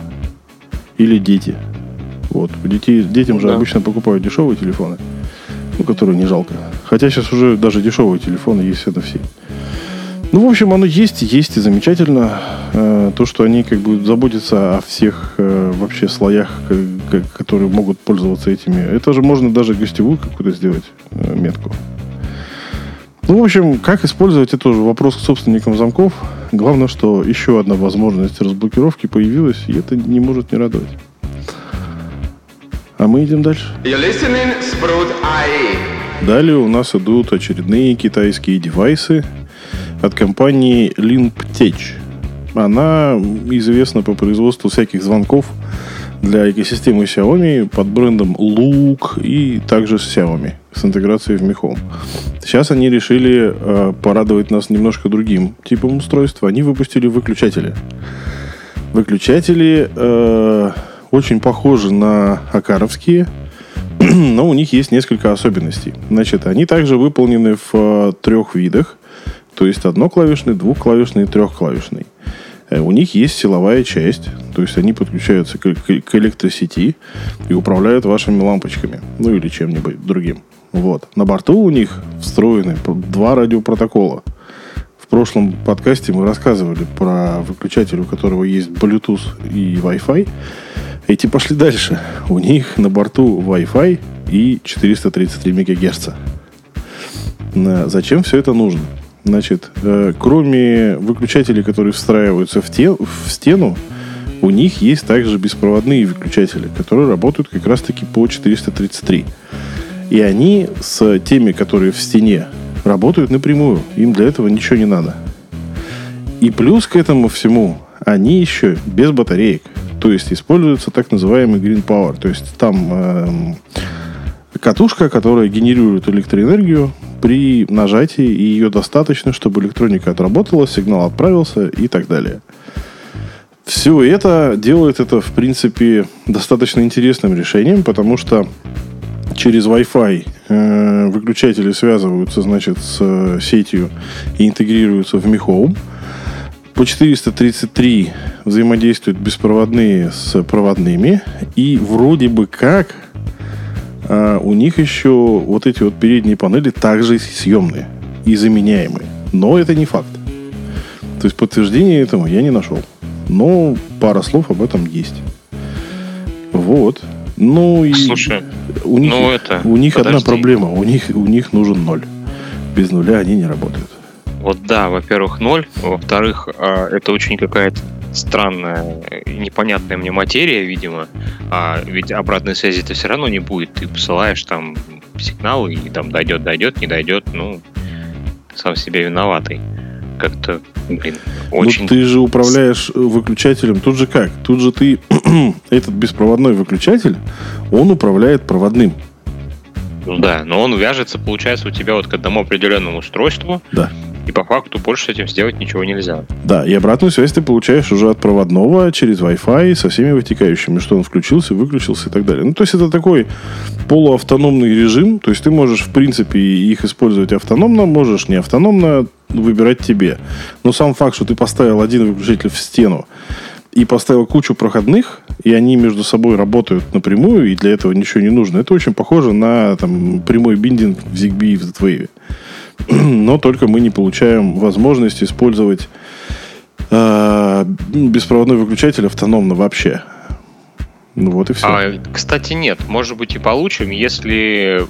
Или дети. Вот. Детей, детям же Да. обычно покупают дешевые телефоны, ну, которые не жалко. Хотя сейчас уже даже дешевые телефоны есть NFC. Ну, в общем, оно есть, есть и замечательно. Э, То, что они как бы заботятся о всех э, вообще слоях, которые могут пользоваться этими. Это же можно даже гостевую какую-то сделать э, метку. Ну, в общем, как использовать, это уже вопрос к собственникам замков. Главное, что еще одна возможность разблокировки появилась, и это не может не радовать. А мы идем дальше. IE. Далее у нас идут очередные китайские девайсы от компании Limptech. Она известна по производству всяких звонков для экосистемы Xiaomi под брендом Look и также с Xiaomi с интеграцией в Mi Home. Сейчас они решили э, порадовать нас немножко другим типом устройства. Они выпустили выключатели. Выключатели э, очень похожи на акаровские, но у них есть несколько особенностей. Значит, они также выполнены в э, трех видах, то есть одноклавишный, двухклавишный трехклавишный. Э, у них есть силовая часть, то есть они подключаются к, к электросети и управляют вашими лампочками, ну или чем-нибудь другим. Вот. На борту у них встроены два радиопротокола. В прошлом подкасте мы рассказывали про выключатель, у которого есть Bluetooth и Wi-Fi. Эти пошли дальше. У них на борту Wi-Fi и 433 МГц. Зачем все это нужно? Значит, э, кроме выключателей, которые встраиваются в, те, в стену, у них есть также беспроводные выключатели, которые работают как раз-таки по 433. И они с теми, которые в стене, работают напрямую. Им для этого ничего не надо. И плюс к этому всему, они еще без батареек. То есть используется так называемый Green Power. То есть там э, катушка, которая генерирует электроэнергию при нажатии, ее достаточно, чтобы электроника отработала, сигнал отправился и так далее. Все это делает это, в принципе, достаточно интересным решением, потому что через Wi-Fi э, выключатели связываются, значит, с э, сетью и интегрируются в Mi Home. По 433 взаимодействуют беспроводные с проводными. И вроде бы как а у них еще вот эти вот передние панели также съемные и заменяемые. Но это не факт. То есть подтверждения этому я не нашел. Но пара слов об этом есть. Вот. Ну и Слушай, у них, ну это, у них одна проблема. У них, у них нужен ноль. Без нуля они не работают. Вот да, во-первых, ноль. Во-вторых, а, это очень какая-то странная непонятная мне материя, видимо. А ведь обратной связи-то все равно не будет. Ты посылаешь там сигнал, и там дойдет, дойдет, не дойдет, ну, сам себе виноватый. Как-то, блин, ну, очень... Ну, ты же управляешь выключателем. Тут же как? Тут же ты... этот беспроводной выключатель, он управляет проводным. Ну да, но он вяжется, получается, у тебя вот к одному определенному устройству. Да. И по факту больше с этим сделать ничего нельзя. Да, и обратную связь ты получаешь уже от проводного через Wi-Fi со всеми вытекающими, что он включился, выключился и так далее. Ну, то есть это такой полуавтономный режим, то есть ты можешь, в принципе, их использовать автономно, можешь не автономно, выбирать тебе. Но сам факт, что ты поставил один выключатель в стену, и поставил кучу проходных, и они между собой работают напрямую, и для этого ничего не нужно. Это очень похоже на там, прямой биндинг в ZigBee и в Z-Wave но только мы не получаем возможность использовать э, беспроводной выключатель автономно вообще. Ну вот и все. А, кстати, нет. Может быть и получим, если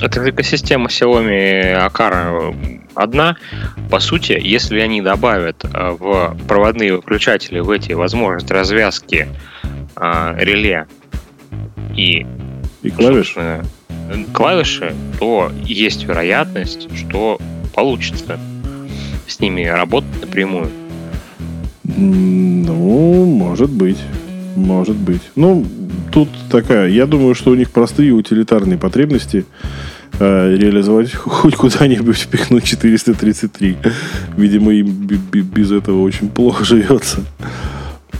эта экосистема Xiaomi Акара одна. По сути, если они добавят э, в проводные выключатели в эти возможности развязки э, реле и, и клавиш клавиши, то есть вероятность, что получится с ними работать напрямую. Ну, может быть. Может быть. Ну, тут такая, я думаю, что у них простые утилитарные потребности э, реализовать хоть куда-нибудь впихнуть 433. Видимо, им без этого очень плохо живется.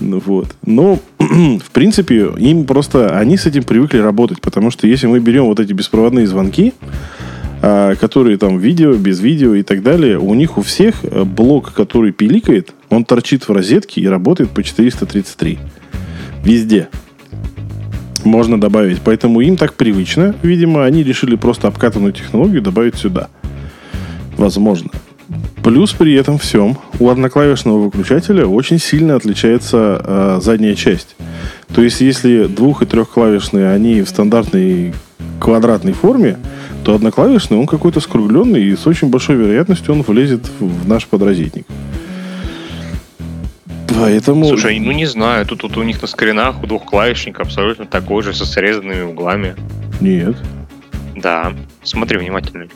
Ну вот. Но, в принципе, им просто... Они с этим привыкли работать, потому что если мы берем вот эти беспроводные звонки, а, которые там видео, без видео и так далее, у них у всех э, блок, который пиликает, он торчит в розетке и работает по 433. Везде. Можно добавить. Поэтому им так привычно. Видимо, они решили просто обкатанную технологию добавить сюда. Возможно. Плюс при этом всем у одноклавишного выключателя очень сильно отличается э, задняя часть. То есть, если двух- и трехклавишные, они в стандартной квадратной форме, то одноклавишный, он какой-то скругленный, и с очень большой вероятностью он влезет в наш подрозетник. Поэтому... Слушай, ну не знаю, тут, тут у них на скринах у двухклавишника абсолютно такой же, со срезанными углами. Нет. Да, смотри внимательно.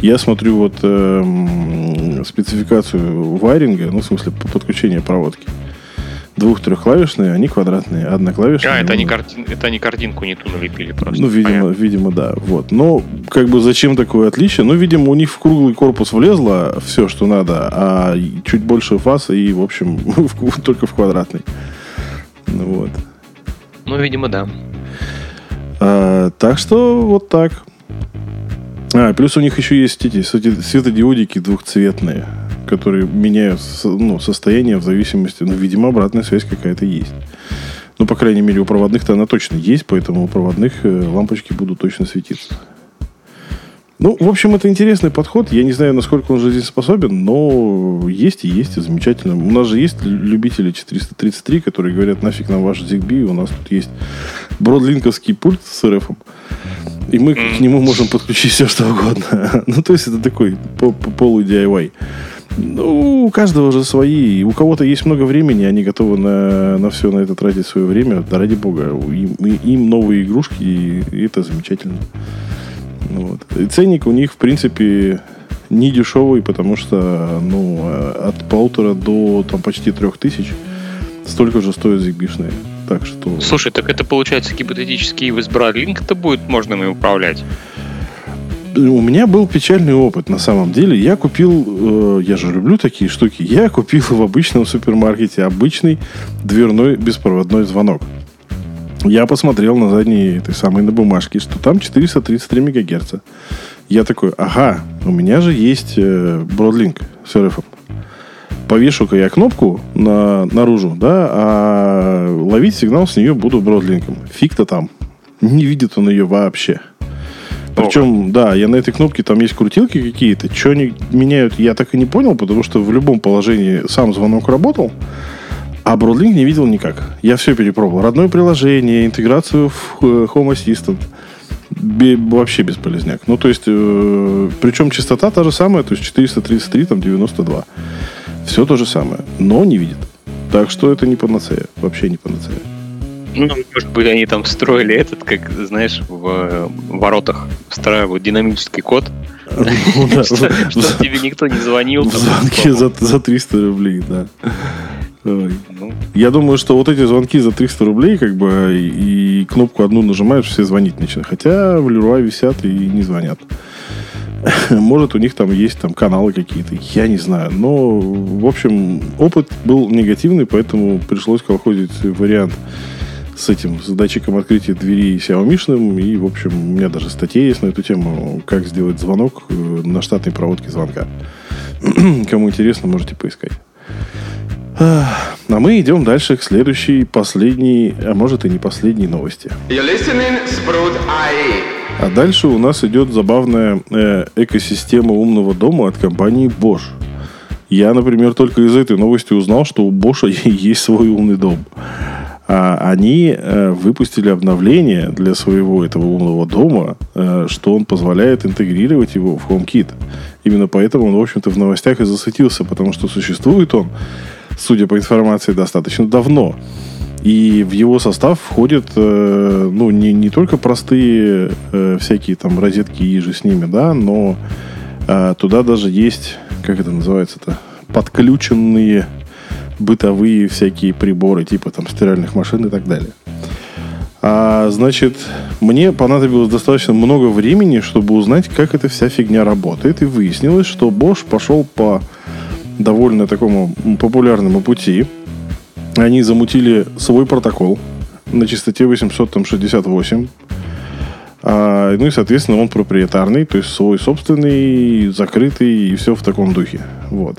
Я смотрю вот э, спецификацию вайринга, ну, в смысле, подключения проводки. Двух-трехклавишные, они квадратные, одноклавишные. А, это они, картин, это они картинку не ту налепили просто. Ну, видимо, видимо, да. Вот. Но, как бы, зачем такое отличие? Ну, видимо, у них в круглый корпус влезло все, что надо, а чуть больше фаса и, в общем, только в квадратный. Ну, вот. Ну, видимо, да. А, так что вот так. А, плюс у них еще есть эти светодиодики двухцветные, которые меняют ну, состояние в зависимости, ну, видимо, обратная связь какая-то есть. Ну, по крайней мере, у проводных-то она точно есть, поэтому у проводных э, лампочки будут точно светиться. Ну, в общем, это интересный подход. Я не знаю, насколько он жизнеспособен, но есть и есть, и замечательно. У нас же есть любители 433, которые говорят, нафиг нам ваш ZigBee, у нас тут есть бродлинковский пульт с РФ. И мы к нему можем подключить все, что угодно. ну, то есть, это такой полу-DIY. Ну, у каждого же свои. У кого-то есть много времени, они готовы на, на все на это тратить свое время. Да ради бога. Им, им новые игрушки, и это замечательно. Вот. И ценник у них, в принципе, не дешевый, потому что ну, от полутора до там, почти трех тысяч столько же стоит зигбишные. Так что... Слушай, так это получается гипотетически и в Link это будет можно им управлять? у меня был печальный опыт на самом деле. Я купил, э, я же люблю такие штуки, я купил в обычном супермаркете обычный дверной беспроводной звонок. Я посмотрел на задней этой самой на бумажке, что там 433 мегагерца. Я такой, ага, у меня же есть э, Broadlink с РФ. Повешу-ка я кнопку на, наружу, да, а ловить сигнал с нее буду бродлинком. Фиг-то там. Не видит он ее вообще. Причем, да, я на этой кнопке там есть крутилки какие-то. Что они меняют, я так и не понял, потому что в любом положении сам звонок работал. А Broadlink не видел никак. Я все перепробовал. Родное приложение, интеграцию в э, Home Assistant. Бе- вообще бесполезняк. Ну, то есть, э, причем частота та же самая, то есть 433, там 92. Все то же самое, но не видит. Так что это не панацея. Вообще не панацея. Ну, может быть, они там строили этот, как, знаешь, в э, воротах встраивают динамический код. Ну, Чтобы тебе никто не звонил. Звонки за 300 рублей, да. Ну. Я думаю, что вот эти звонки за 300 рублей, как бы, и кнопку одну нажимаешь, все звонить начинают. Хотя в Леруа висят и не звонят. Может, у них там есть там каналы какие-то, я не знаю. Но, в общем, опыт был негативный, поэтому пришлось колхозить вариант с этим, с датчиком открытия двери Xiaomi. И, в общем, у меня даже статья есть на эту тему, как сделать звонок э, на штатной проводке звонка. Кому интересно, можете поискать. А мы идем дальше к следующей, последней, а может и не последней новости. А дальше у нас идет забавная э, экосистема умного дома от компании Bosch. Я, например, только из этой новости узнал, что у Bosch есть свой умный дом. А они э, выпустили обновление для своего этого умного дома, э, что он позволяет интегрировать его в HomeKit. Именно поэтому он, в общем-то, в новостях и засветился, потому что существует он судя по информации, достаточно давно. И в его состав входят, э, ну, не, не только простые э, всякие там розетки и же с ними, да, но э, туда даже есть, как это называется-то, подключенные бытовые всякие приборы, типа там стиральных машин и так далее. А, значит, мне понадобилось достаточно много времени, чтобы узнать, как эта вся фигня работает. И выяснилось, что Bosch пошел по довольно такому популярному пути. Они замутили свой протокол на частоте 868. А, ну и, соответственно, он проприетарный, то есть свой собственный, закрытый и все в таком духе. Вот.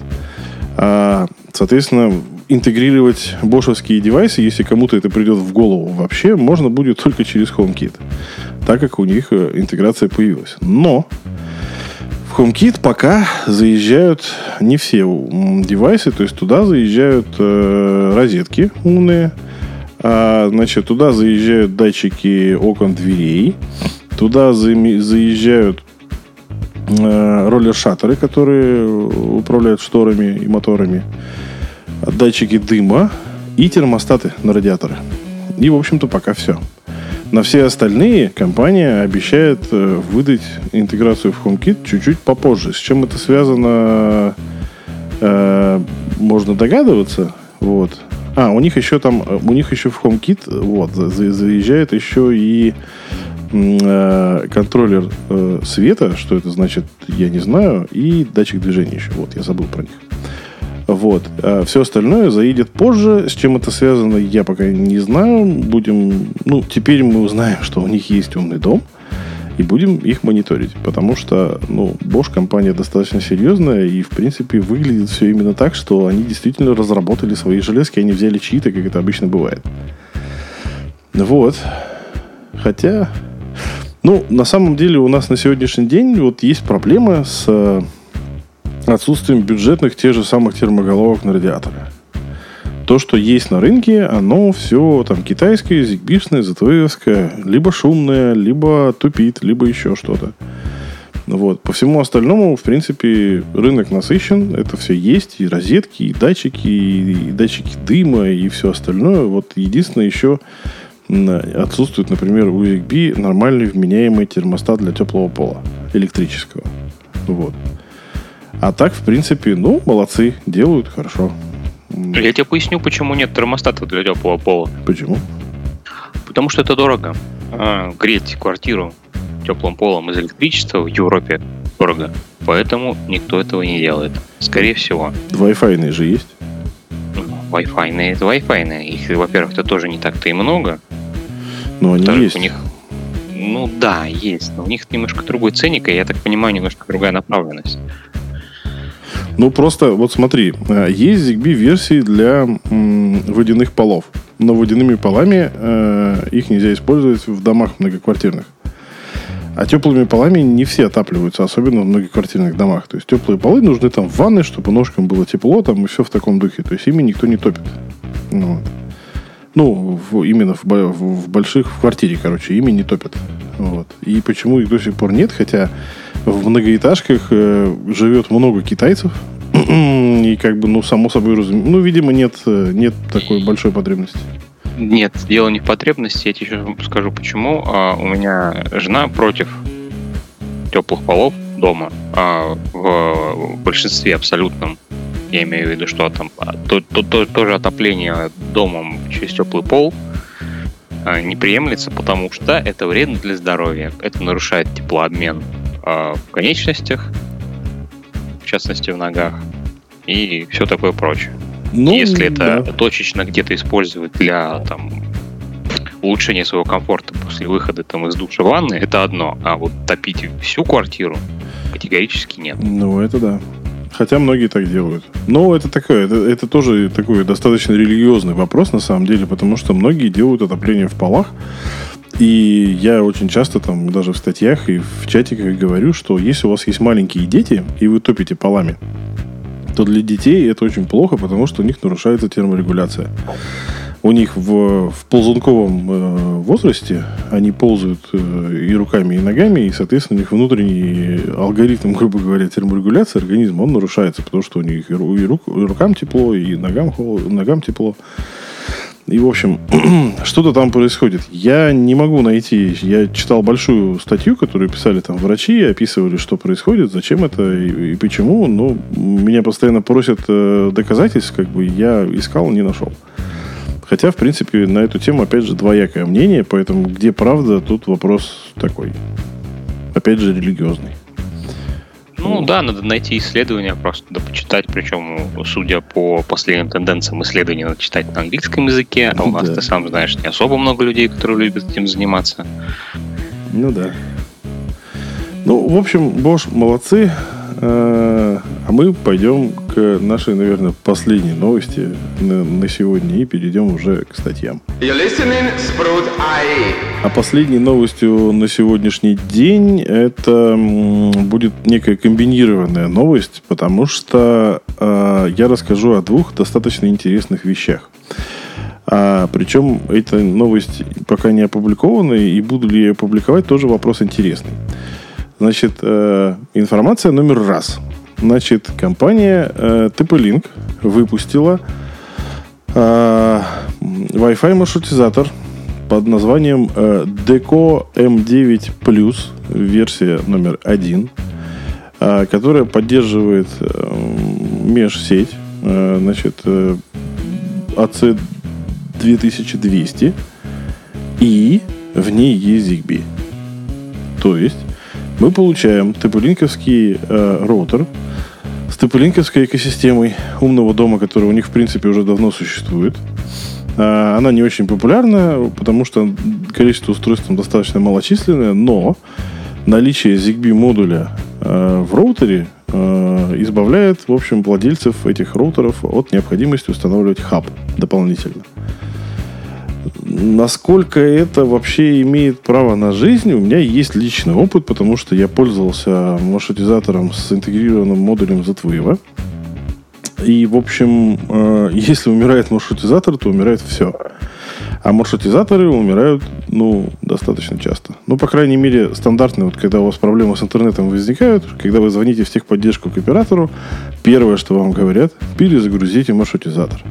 А, соответственно, интегрировать бошевские девайсы, если кому-то это придет в голову вообще, можно будет только через HomeKit, так как у них э, интеграция появилась. Но HomeKit пока заезжают не все девайсы, то есть туда заезжают э, розетки умные, а, значит, туда заезжают датчики окон дверей, туда за, заезжают э, роллер-шаттеры, которые управляют шторами и моторами, датчики дыма и термостаты на радиаторы. И, в общем-то, пока все. На все остальные компания обещает э, выдать интеграцию в HomeKit чуть-чуть попозже. С чем это связано, э, можно догадываться. Вот. А, у них еще там, у них еще в HomeKit вот, заезжает еще и э, контроллер света, что это значит, я не знаю, и датчик движения еще. Вот, я забыл про них. Вот. А все остальное заедет позже. С чем это связано, я пока не знаю. Будем... Ну, теперь мы узнаем, что у них есть умный дом. и будем их мониторить, потому что, ну, Bosch компания достаточно серьезная, и, в принципе, выглядит все именно так, что они действительно разработали свои железки, они взяли чьи-то, как это обычно бывает. Вот. Хотя, ну, на самом деле у нас на сегодняшний день вот есть проблема с отсутствием бюджетных тех же самых термоголовок на радиаторы то, что есть на рынке, оно все там китайское, зигбишное, ЗТВское, либо шумное, либо тупит, либо еще что-то. Вот. По всему остальному, в принципе, рынок насыщен, это все есть, и розетки, и датчики, и датчики дыма, и все остальное. Вот единственное еще отсутствует, например, у ZigBee нормальный вменяемый термостат для теплого пола, электрического. Вот. А так, в принципе, ну, молодцы, делают хорошо. Я тебе поясню, почему нет термостата для теплого пола. Почему? Потому что это дорого. А, греть квартиру теплым полом из электричества в Европе дорого. Поэтому никто этого не делает. Скорее всего. Wi-Fi же есть? Wi-Fi это Wi-Fi. Их, во-первых, это тоже не так-то и много. Но они есть. У них, ну да, есть. Но у них немножко другой ценник, и я так понимаю, немножко другая направленность. Ну, просто, вот смотри, э, есть ZigBee версии для м, водяных полов. Но водяными полами э, их нельзя использовать в домах многоквартирных. А теплыми полами не все отапливаются, особенно в многоквартирных домах. То есть теплые полы нужны там в ванной, чтобы ножкам было тепло, там и все в таком духе. То есть ими никто не топит. Ну, вот. ну в, именно в, в, в больших, в квартире, короче, ими не топят. Вот. И почему их до сих пор нет, хотя в многоэтажках э, живет много китайцев, и как бы, ну, само собой, разум... ну, видимо, нет, э, нет такой большой потребности. Нет, дело не в потребности, я тебе еще скажу почему. А, у меня жена против теплых полов дома а, в большинстве абсолютном. Я имею в виду, что там а, то, то, то, тоже отопление домом через теплый пол а, не приемлется, потому что это вредно для здоровья. Это нарушает теплообмен в конечностях, в частности в ногах, и все такое прочее. Ну, Если это да. точечно где-то использовать для там, улучшения своего комфорта после выхода там, из душа ванны, это одно. А вот топить всю квартиру категорически нет. Ну, это да. Хотя многие так делают. Но это такое, это, это тоже такой достаточно религиозный вопрос на самом деле, потому что многие делают отопление в полах. И я очень часто там даже в статьях и в чатиках говорю, что если у вас есть маленькие дети, и вы топите полами, то для детей это очень плохо, потому что у них нарушается терморегуляция. У них в, в ползунковом э, возрасте они ползают э, и руками, и ногами, и, соответственно, у них внутренний алгоритм, грубо говоря, терморегуляции организма, он нарушается, потому что у них и, рук, и рукам тепло, и ногам, ногам тепло. И, в общем, что-то там происходит. Я не могу найти... Я читал большую статью, которую писали там врачи, описывали, что происходит, зачем это и, и почему. Но меня постоянно просят э, доказательств, как бы я искал, не нашел. Хотя, в принципе, на эту тему, опять же, двоякое мнение, поэтому где правда, тут вопрос такой. Опять же, религиозный. Ну да, надо найти исследования, просто да, почитать, причем, судя по последним тенденциям исследований, надо читать на английском языке, а у нас, да. ты сам знаешь, не особо много людей, которые любят этим заниматься. Ну да. Ну, в общем, Bosch молодцы. Э, а мы пойдем к нашей, наверное, последней новости на, на сегодня и перейдем уже к статьям. А последней новостью на сегодняшний день это будет некая комбинированная новость, потому что э, я расскажу о двух достаточно интересных вещах. А, причем эта новость пока не опубликована, и буду ли я ее публиковать, тоже вопрос интересный. Значит, э, информация номер раз. Значит, компания э, TP-Link выпустила э, Wi-Fi маршрутизатор под названием э, Deco M9 Plus, версия номер один, э, которая поддерживает э, межсеть, значит, AC 2200, и в ней есть ZigBee. То есть мы получаем TP-линковский э, роутер с TP-линковской экосистемой умного дома, который у них, в принципе, уже давно существует. Э, она не очень популярна, потому что количество устройств там достаточно малочисленное, но наличие ZigBee модуля э, в роутере э, избавляет, в общем, владельцев этих роутеров от необходимости устанавливать хаб дополнительно. Насколько это вообще имеет право на жизнь, у меня есть личный опыт, потому что я пользовался маршрутизатором с интегрированным модулем ZWave. И, в общем, э, если умирает маршрутизатор, то умирает все. А маршрутизаторы умирают, ну, достаточно часто. Ну, по крайней мере, стандартные, вот когда у вас проблемы с интернетом возникают, когда вы звоните в техподдержку к оператору, первое, что вам говорят, перезагрузите маршрутизатор.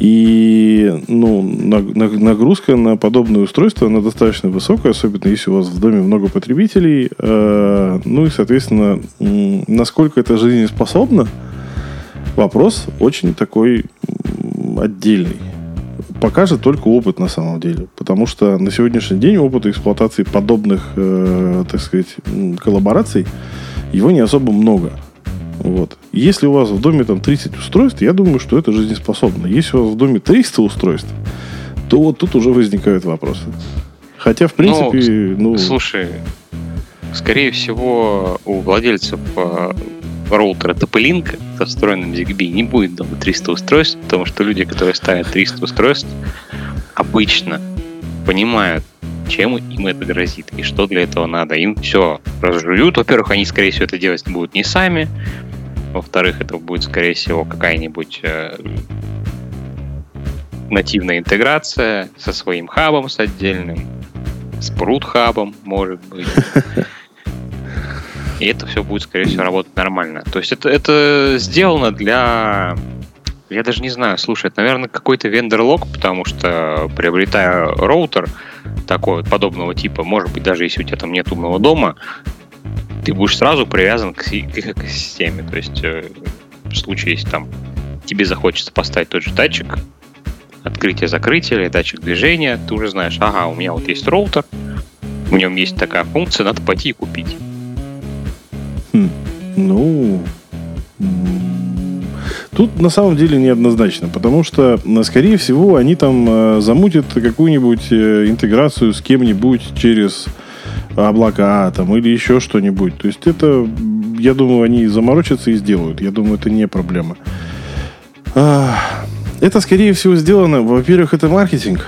И ну, нагрузка на подобное устройство, она достаточно высокая, особенно если у вас в доме много потребителей. Э, ну и, соответственно, насколько это жизнеспособно, вопрос очень такой отдельный. Покажет только опыт на самом деле. Потому что на сегодняшний день опыта эксплуатации подобных, э, так сказать, коллабораций, его не особо много. Вот. Если у вас в доме там 30 устройств, я думаю, что это жизнеспособно. Если у вас в доме 300 устройств, то вот тут уже возникают вопросы. Хотя, в принципе, ну... ну... Слушай, скорее всего, у владельцев э, роутера TP-Link со встроенным ZigBee не будет дома 300 устройств, потому что люди, которые ставят 300 устройств, обычно понимают, чем им это грозит и что для этого надо. Им все разжуют. Во-первых, они, скорее всего, это делать будут не сами. Во-вторых, это будет, скорее всего, какая-нибудь э, нативная интеграция со своим хабом, с отдельным, с прут-хабом, может быть. И это все будет, скорее всего, работать нормально. То есть это, это сделано для... Я даже не знаю, слушай, это, наверное, какой-то вендор-лог, потому что, приобретая роутер такой вот подобного типа, может быть, даже если у тебя там нет умного дома, ты будешь сразу привязан к, к экосистеме. То есть э, в случае, если там тебе захочется поставить тот же датчик, открытие-закрытие или датчик движения, ты уже знаешь, ага, у меня вот есть роутер, в нем есть такая функция, надо пойти и купить. Хм. Ну, Тут на самом деле неоднозначно, потому что, скорее всего, они там э, замутят какую-нибудь э, интеграцию с кем-нибудь через облака там, или еще что-нибудь. То есть это, я думаю, они заморочатся и сделают. Я думаю, это не проблема. Это, скорее всего, сделано, во-первых, это маркетинг.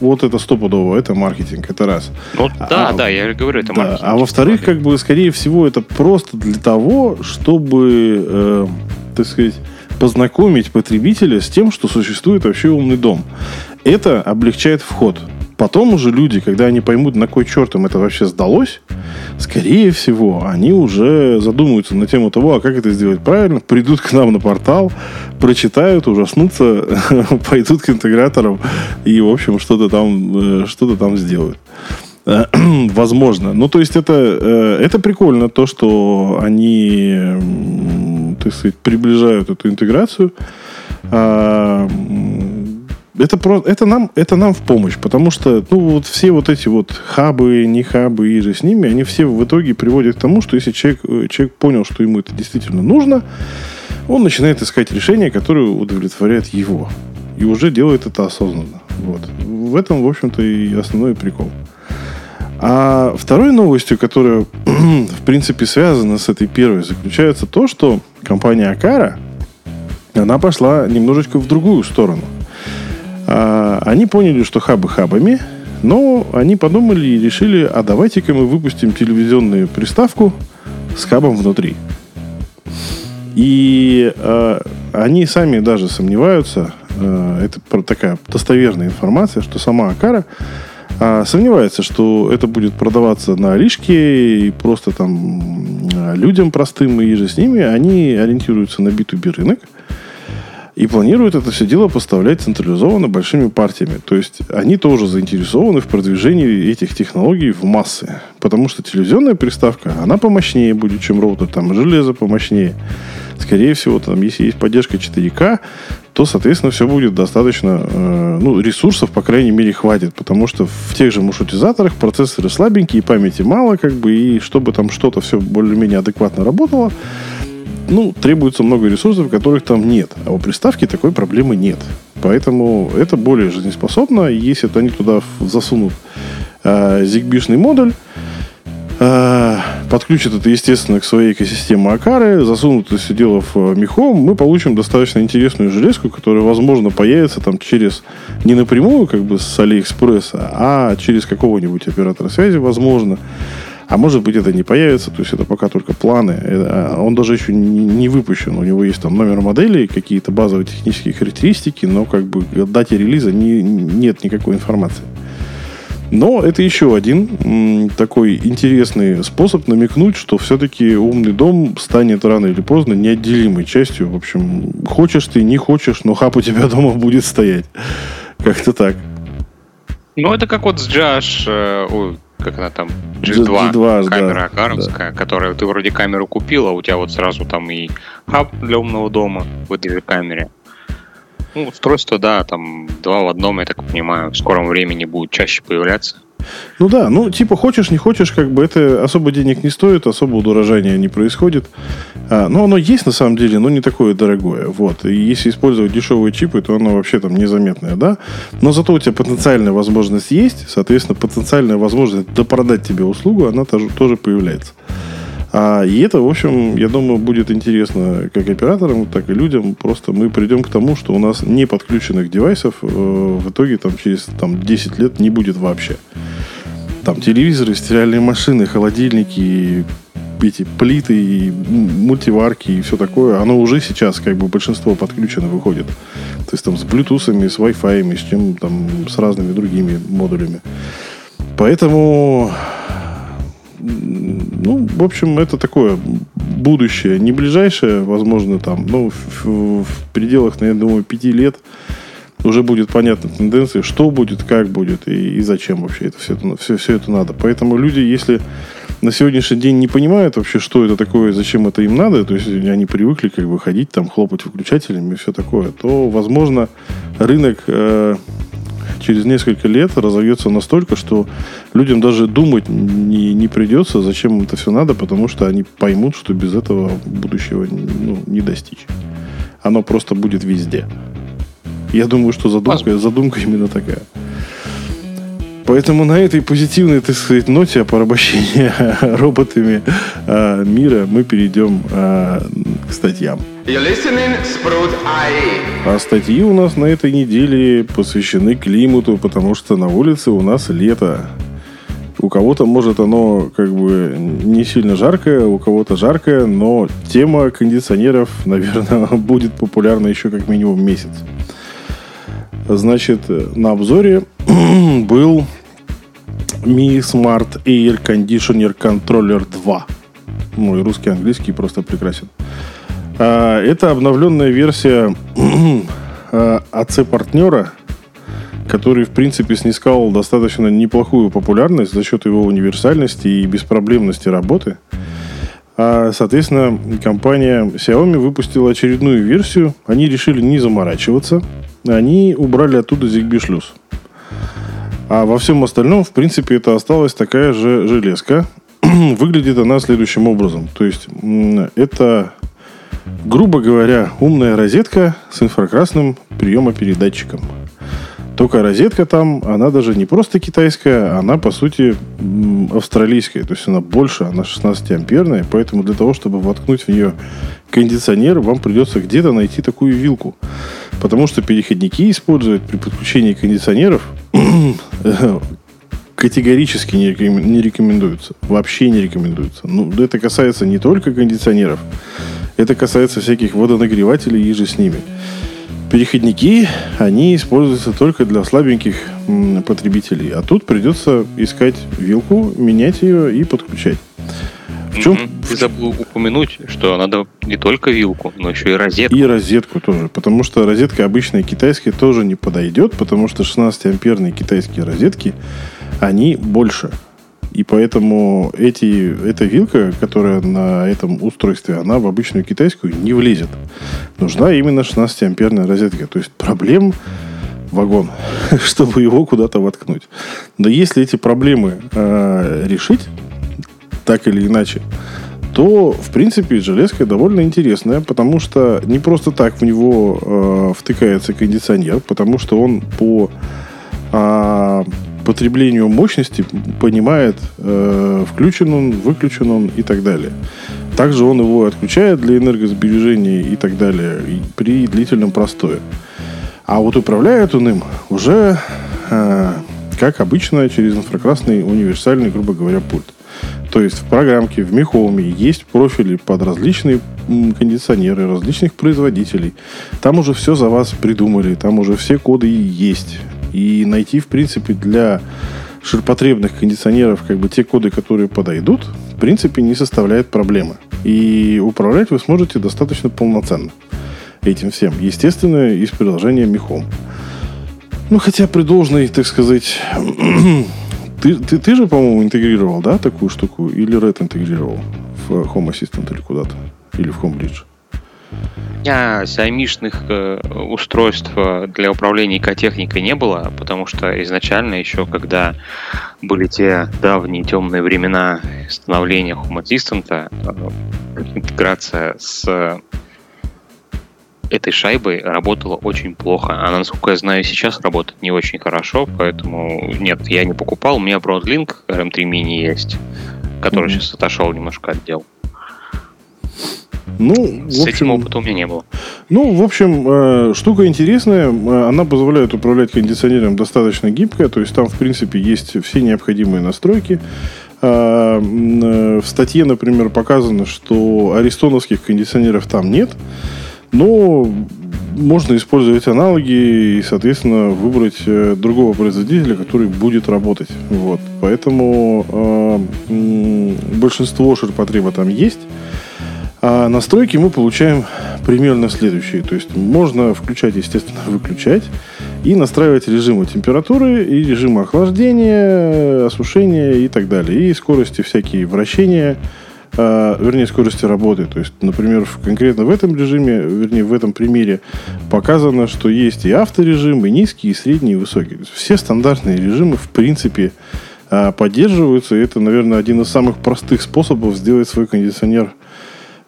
Вот это стопудово, это маркетинг, это раз. Ну да, а, да, я говорю, это да, маркетинг. А во-вторых, как бы, скорее всего, это просто для того, чтобы, э, так сказать, познакомить потребителя с тем, что существует вообще умный дом. Это облегчает вход. Потом уже люди, когда они поймут, на кой черт им это вообще сдалось, скорее всего, они уже задумаются на тему того, а как это сделать правильно, придут к нам на портал, прочитают, ужаснутся, пойдут к интеграторам и, в общем, что-то там, э, что-то там сделают. Возможно. Ну, то есть это, э, это прикольно, то, что они, так сказать, приближают эту интеграцию. А, это, про, это, нам, это нам в помощь, потому что ну, вот все вот эти вот хабы, не хабы и же с ними, они все в итоге приводят к тому, что если человек, э, человек понял, что ему это действительно нужно, он начинает искать решение, которое удовлетворяет его. И уже делает это осознанно. Вот. В этом, в общем-то, и основной прикол. А второй новостью, которая, в принципе, связана с этой первой, заключается то, что компания Акара, она пошла немножечко в другую сторону – а, они поняли, что хабы хабами, но они подумали и решили, а давайте-ка мы выпустим телевизионную приставку с хабом внутри. И э, они сами даже сомневаются, э, это такая достоверная информация, что сама Акара э, сомневается, что это будет продаваться на Алишке и просто там людям простым и же с ними. Они ориентируются на B2B рынок и планируют это все дело поставлять централизованно большими партиями. То есть они тоже заинтересованы в продвижении этих технологий в массы. Потому что телевизионная приставка, она помощнее будет, чем роутер. Там железо помощнее. Скорее всего, там, если есть поддержка 4К, то, соответственно, все будет достаточно, э, ну, ресурсов, по крайней мере, хватит, потому что в тех же маршрутизаторах процессоры слабенькие, памяти мало, как бы, и чтобы там что-то все более-менее адекватно работало, ну, требуется много ресурсов, которых там нет. А у приставки такой проблемы нет. Поэтому это более жизнеспособно. Если они туда засунут э, зигбишный модуль, э, подключат это, естественно, к своей экосистеме Акары, засунут это все дело в э, мехом, мы получим достаточно интересную железку, которая, возможно, появится там через, не напрямую, как бы с Алиэкспресса, а через какого-нибудь оператора связи, возможно. А может быть, это не появится, то есть это пока только планы. А он даже еще не выпущен. У него есть там номер модели, какие-то базовые технические характеристики, но как бы к дате релиза не, нет никакой информации. Но это еще один м, такой интересный способ намекнуть, что все-таки умный дом станет рано или поздно неотделимой частью. В общем, хочешь ты, не хочешь, но хаб у тебя дома будет стоять. Как-то так. Ну, это как вот с Josh, э, как она там, G2, G2 камера да, Акаровская, да. которая ты вроде камеру купила, у тебя вот сразу там и хаб для умного дома в этой же камере. Ну, устройство, да, там два в одном, я так понимаю, в скором времени будет чаще появляться. Ну да, ну типа хочешь, не хочешь, как бы это особо денег не стоит, особо удорожания не происходит. А, но оно есть на самом деле, но не такое дорогое. Вот. И если использовать дешевые чипы, то оно вообще там незаметное, да. Но зато у тебя потенциальная возможность есть, соответственно, потенциальная возможность допродать тебе услугу, она тоже, тоже появляется. А, и это, в общем, я думаю, будет интересно как операторам, так и людям. Просто мы придем к тому, что у нас не подключенных девайсов э, в итоге там, через там, 10 лет не будет вообще. Там телевизоры, стиральные машины, холодильники, эти плиты, и мультиварки и все такое, оно уже сейчас как бы большинство подключено выходит. То есть там с Bluetooth, с Wi-Fi, с чем там с разными другими модулями. Поэтому ну, в общем, это такое будущее. Не ближайшее, возможно, там, ну, в, в пределах, наверное, думаю, пяти лет уже будет понятна тенденция, что будет, как будет и, и зачем вообще это все, все, все это надо. Поэтому люди, если на сегодняшний день не понимают вообще, что это такое, зачем это им надо, то есть они привыкли как бы ходить там, хлопать выключателями и все такое, то, возможно, рынок э, через несколько лет разовьется настолько, что людям даже думать не, не придется, зачем им это все надо, потому что они поймут, что без этого будущего ну, не достичь. Оно просто будет везде. Я думаю, что задумка, задумка именно такая. Поэтому на этой позитивной, так сказать, ноте о порабощении роботами э, мира мы перейдем э, к статьям. А статьи у нас на этой неделе посвящены климату, потому что на улице у нас лето. У кого-то, может, оно как бы не сильно жаркое, у кого-то жаркое, но тема кондиционеров, наверное, будет популярна еще как минимум месяц. Значит, на обзоре был Mi Smart Air Conditioner Controller 2. Мой русский английский просто прекрасен. А, это обновленная версия АЦ-партнера, который, в принципе, снискал достаточно неплохую популярность за счет его универсальности и беспроблемности работы. А, соответственно, компания Xiaomi выпустила очередную версию. Они решили не заморачиваться – они убрали оттуда ZigBee шлюз. А во всем остальном, в принципе, это осталась такая же железка. Выглядит она следующим образом. То есть, это, грубо говоря, умная розетка с инфракрасным приемопередатчиком. Только розетка там, она даже не просто китайская, она, по сути, австралийская. То есть она больше, она 16-амперная. Поэтому для того, чтобы воткнуть в нее кондиционер, вам придется где-то найти такую вилку. Потому что переходники использовать при подключении кондиционеров категорически не, рекомендуется. Вообще не рекомендуется. Ну, это касается не только кондиционеров. Это касается всяких водонагревателей и же с ними. Переходники, они используются только для слабеньких потребителей. А тут придется искать вилку, менять ее и подключать. В чем? Ты забыл упомянуть, что надо не только вилку, но еще и розетку. И розетку тоже. Потому что розетка обычная китайская тоже не подойдет, потому что 16-амперные китайские розетки, они больше. И поэтому эти, эта вилка, которая на этом устройстве, она в обычную китайскую не влезет. Нужна именно 16-амперная розетка. То есть проблем вагон, чтобы его куда-то воткнуть. Но если эти проблемы э, решить, так или иначе, то, в принципе, железка довольно интересная, потому что не просто так в него э, втыкается кондиционер, потому что он по э, потреблению мощности понимает, э, включен он, выключен он и так далее. Также он его отключает для энергосбережения и так далее и при длительном простое. А вот управляет он им уже, э, как обычно, через инфракрасный универсальный, грубо говоря, пульт. То есть в программке, в Михоуме есть профили под различные кондиционеры различных производителей. Там уже все за вас придумали, там уже все коды есть. И найти, в принципе, для ширпотребных кондиционеров как бы те коды, которые подойдут, в принципе, не составляет проблемы. И управлять вы сможете достаточно полноценно этим всем. Естественно, из приложения Михом. Ну, хотя при должной, так сказать... ты, ты, ты же, по-моему, интегрировал, да, такую штуку? Или Red интегрировал в Home Assistant или куда-то? Или в HomeBridge? Меня саймишных э, устройств э, для управления экотехникой не было, потому что изначально еще, когда были те давние темные времена становления Home Assistant, э, интеграция с этой шайбой работала очень плохо. Она, насколько я знаю, сейчас работает не очень хорошо, поэтому нет, я не покупал. У меня BroadLink RM3 Mini есть, который mm-hmm. сейчас отошел немножко от дел. Ну, С общем, этим опыта у меня не было. Ну, в общем, э, штука интересная. Э, она позволяет управлять кондиционером достаточно гибко. То есть там, в принципе, есть все необходимые настройки. Э, в статье, например, показано, что аристоновских кондиционеров там нет. Но можно использовать аналоги и, соответственно, выбрать другого производителя, который будет работать. Вот. Поэтому э, большинство ширпотреба там есть. А настройки мы получаем примерно следующие. То есть можно включать, естественно, выключать и настраивать режимы температуры и режимы охлаждения, осушения и так далее. И скорости всякие вращения, э, вернее, скорости работы. То есть, например, в, конкретно в этом режиме, вернее, в этом примере показано, что есть и авторежим, и низкий, и средний, и высокий. Все стандартные режимы, в принципе, э, поддерживаются. И это, наверное, один из самых простых способов сделать свой кондиционер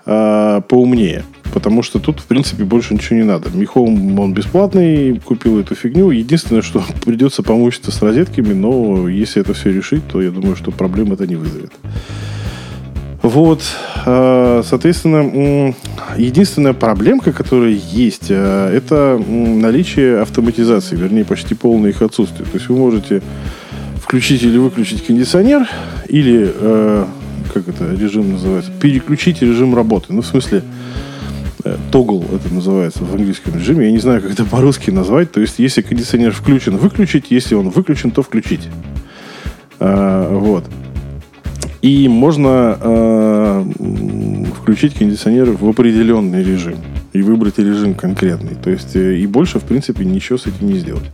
э, поумнее. Потому что тут, в принципе, больше ничего не надо. Михом, он бесплатный, купил эту фигню. Единственное, что придется помучиться с розетками, но если это все решить, то я думаю, что проблем это не вызовет. Вот, а, соответственно, единственная проблемка, которая есть, а, это наличие автоматизации, вернее, почти полное их отсутствие. То есть вы можете включить или выключить кондиционер, или а, как это режим называется, переключить режим работы. Ну, в смысле, тогл это называется в английском режиме. Я не знаю, как это по-русски назвать. То есть, если кондиционер включен, выключить. Если он выключен, то включить. Вот. И можно а, включить кондиционер в определенный режим. И выбрать режим конкретный. То есть, э, и больше, в принципе, ничего с этим не сделать.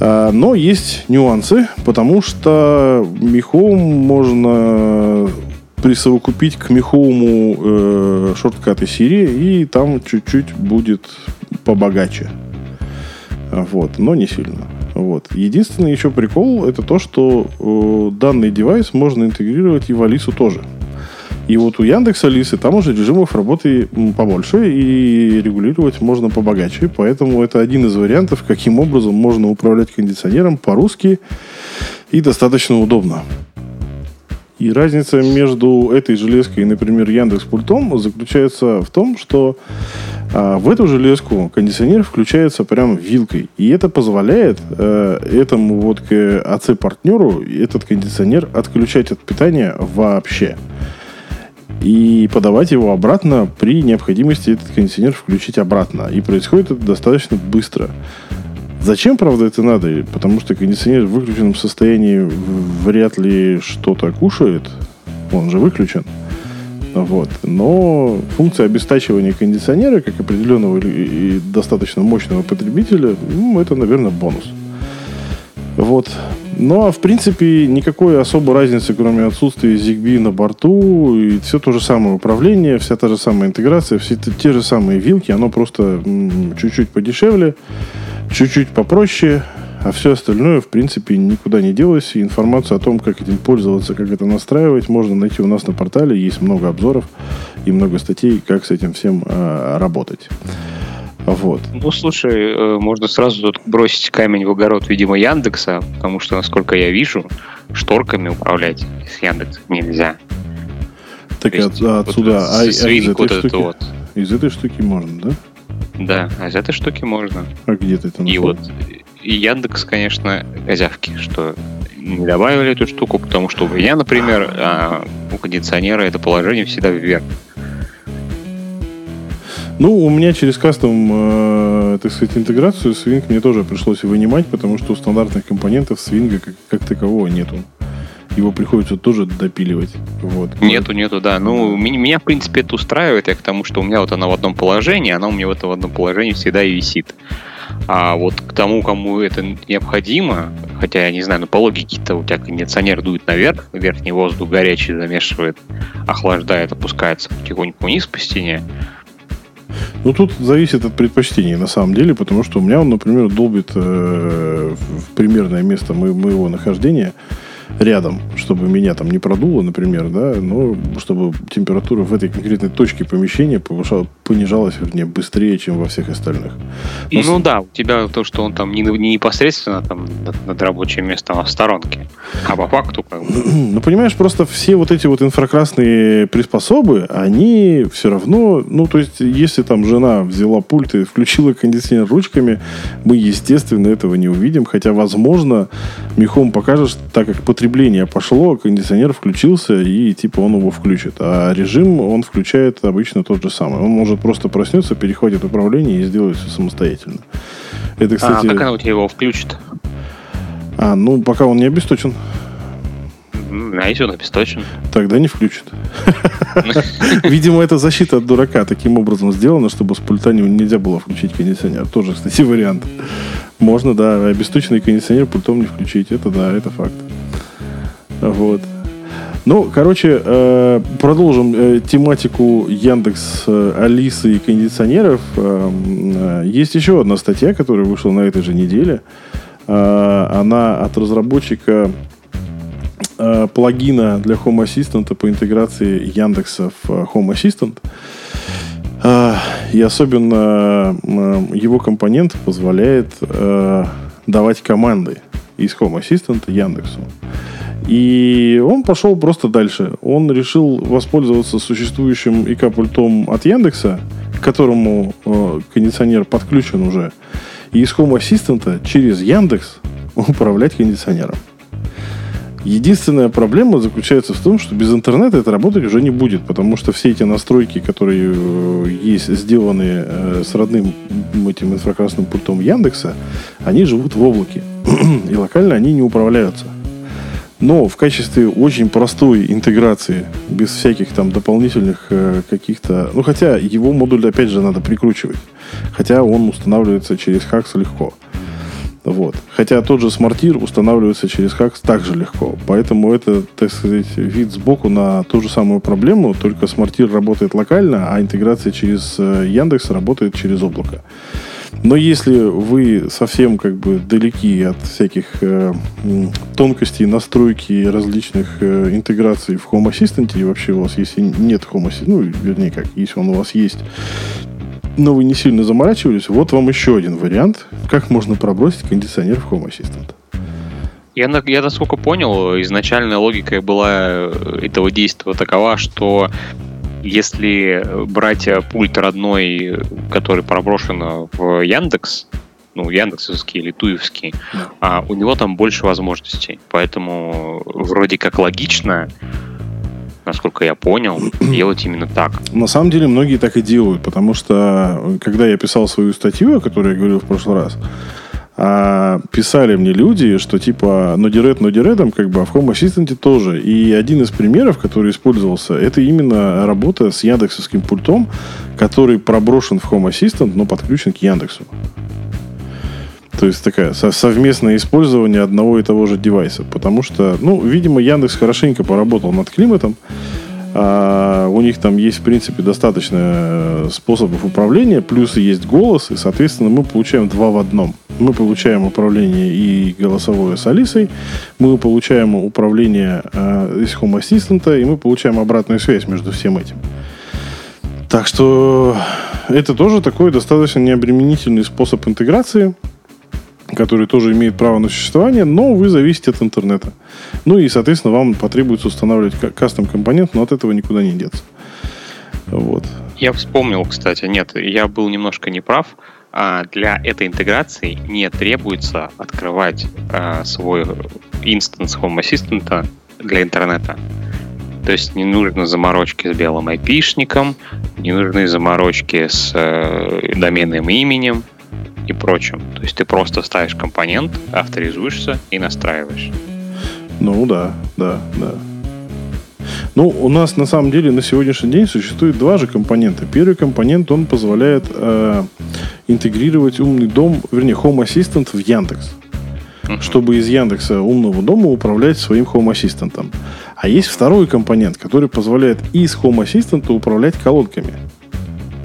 А, но есть нюансы, потому что Михоум можно присовокупить к Михоуму э, шорткаты Siri, и там чуть-чуть будет побогаче. Вот, но не сильно. Вот. Единственный еще прикол это то, что э, данный девайс можно интегрировать и в Алису тоже. И вот у Яндекс Алисы там уже режимов работы побольше и регулировать можно побогаче. Поэтому это один из вариантов, каким образом можно управлять кондиционером по-русски и достаточно удобно. И разница между этой железкой и, например, Яндекс пультом заключается в том, что а, в эту железку кондиционер включается прямо вилкой. И это позволяет э, этому вот АЦ-партнеру этот кондиционер отключать от питания вообще и подавать его обратно при необходимости этот кондиционер включить обратно. И происходит это достаточно быстро. Зачем, правда, это надо? Потому что кондиционер в выключенном состоянии вряд ли что-то кушает. Он же выключен. Вот. Но функция обестачивания кондиционера, как определенного и достаточно мощного потребителя, ну, это, наверное, бонус. Вот. Ну, а в принципе, никакой особой разницы, кроме отсутствия ZigBee на борту, и все то же самое управление, вся та же самая интеграция, все те же самые вилки, оно просто чуть-чуть подешевле, чуть-чуть попроще, а все остальное, в принципе, никуда не делось. И информацию о том, как этим пользоваться, как это настраивать, можно найти у нас на портале. Есть много обзоров и много статей, как с этим всем э, работать. Вот. Ну, слушай, э, можно сразу тут бросить камень в огород, видимо, Яндекса, потому что, насколько я вижу, шторками управлять с Яндекса нельзя. Так есть, от- отсюда, вот а, а из этой штуки, вот. из этой штуки можно, да? Да, а из этой штуки можно. А где ты это И нашел? вот и Яндекс, конечно, козявки, что не добавили эту штуку, потому что у меня, например, а, у кондиционера это положение всегда вверх. Ну, у меня через кастом, э, так сказать, интеграцию Swing мне тоже пришлось вынимать, потому что у стандартных компонентов свинга как, как такового нету. Его приходится тоже допиливать. Вот. Нету, нету, да. Ну, меня, в принципе, это устраивает, я к тому, что у меня вот она в одном положении, она у меня в этом одном положении всегда и висит. А вот к тому, кому это необходимо, хотя я не знаю, ну по логике-то у тебя кондиционер дует наверх, верхний воздух горячий замешивает, охлаждает, опускается потихоньку вниз по стене. Ну, тут зависит от предпочтений, на самом деле, потому что у меня он, например, долбит э, в примерное место мо- моего нахождения рядом, чтобы меня там не продуло, например, да, но чтобы температура в этой конкретной точке помещения повышала, понижалась, вернее, быстрее, чем во всех остальных. И, Ну, ну да, у тебя то, что он там не, не непосредственно там над, над рабочим местом, а в сторонке. А по факту как бы... Ну, понимаешь, просто все вот эти вот инфракрасные приспособы, они все равно, ну, то есть, если там жена взяла пульт и включила кондиционер ручками, мы, естественно, этого не увидим, хотя, возможно, мехом покажешь, так как потребление пошло, кондиционер включился, и, типа, он его включит. А режим он включает обычно тот же самый. Он может просто проснется, перехватит управление и сделает все самостоятельно. Это, кстати... А как она у тебя его включит? а, ну, пока он не обесточен, А если он обесточен? тогда не включит. Видимо, это защита от дурака таким образом сделана, чтобы с пульта не- нельзя было включить кондиционер. Тоже, кстати, вариант. Можно, да, обесточенный кондиционер пультом не включить. Это да, это факт. Вот. Ну, короче, э, продолжим э, тематику Яндекс, э, Алисы и кондиционеров. Э, м, э, Есть еще одна статья, которая вышла на этой же неделе. Она от разработчика плагина для Home Assistant по интеграции Яндекса в Home Assistant. И особенно его компонент позволяет давать команды из Home Assistant Яндексу. И он пошел просто дальше. Он решил воспользоваться существующим ИК-пультом от Яндекса, к которому э, кондиционер подключен уже, и из Home Assistant через Яндекс управлять кондиционером. Единственная проблема заключается в том, что без интернета это работать уже не будет, потому что все эти настройки, которые э, есть сделаны э, с родным этим инфракрасным пультом Яндекса, они живут в облаке. И локально они не управляются. Но в качестве очень простой интеграции, без всяких там дополнительных э, каких-то... Ну, хотя его модуль, опять же, надо прикручивать. Хотя он устанавливается через Хакс легко. Вот. Хотя тот же смартир устанавливается через Хакс также легко. Поэтому это, так сказать, вид сбоку на ту же самую проблему, только смартир работает локально, а интеграция через э, Яндекс работает через облако. Но если вы совсем как бы далеки от всяких э, тонкостей настройки различных э, интеграций в Home Assistant, и вообще у вас если нет Home Assistant, ну, вернее как, если он у вас есть, но вы не сильно заморачивались, вот вам еще один вариант, как можно пробросить кондиционер в Home Assistant. Я, я насколько понял, изначальная логика была э, этого действия такова, что если брать э, пульт родной, э, который проброшен в Яндекс, ну, Яндексовский или Туевский, Да. а у него там больше возможностей. Поэтому вроде как логично, насколько я понял, делать именно так. На самом деле многие так и делают, потому что э, когда я писал свою статью, о которой я говорил в прошлый раз, а, писали мне люди, что типа нодиредом, как бы, а в Home Assistant тоже. И один из примеров, который использовался, это именно работа с яндексовским пультом, который проброшен в Home Assistant, но подключен к Яндексу. То есть такая со- совместное использование одного и того же девайса. Потому что, ну, видимо, Яндекс хорошенько поработал над климатом. А, у них там есть, в принципе, достаточно э, способов управления, плюс есть голос, и, соответственно, мы получаем два в одном. Мы получаем управление и голосовое с Алисой, мы получаем управление э, из Home Assistant, и мы получаем обратную связь между всем этим. Так что это тоже такой достаточно необременительный способ интеграции, который тоже имеет право на существование, но вы зависите от интернета. Ну и, соответственно, вам потребуется устанавливать кастом компонент, но от этого никуда не деться. Вот. Я вспомнил, кстати, нет, я был немножко неправ. А для этой интеграции не требуется открывать а, свой инстанс Home Assistant для интернета. То есть не нужно заморочки с белым айпишником, не нужны заморочки с э, доменным именем и прочим. То есть ты просто ставишь компонент, авторизуешься и настраиваешь. Ну да, да, да. Ну, у нас на самом деле на сегодняшний день существует два же компонента. Первый компонент, он позволяет э, интегрировать умный дом, вернее, Home Assistant в Яндекс. Uh-huh. Чтобы из Яндекса умного дома управлять своим Home Assistant. А есть второй компонент, который позволяет из Home Assistant управлять колонками.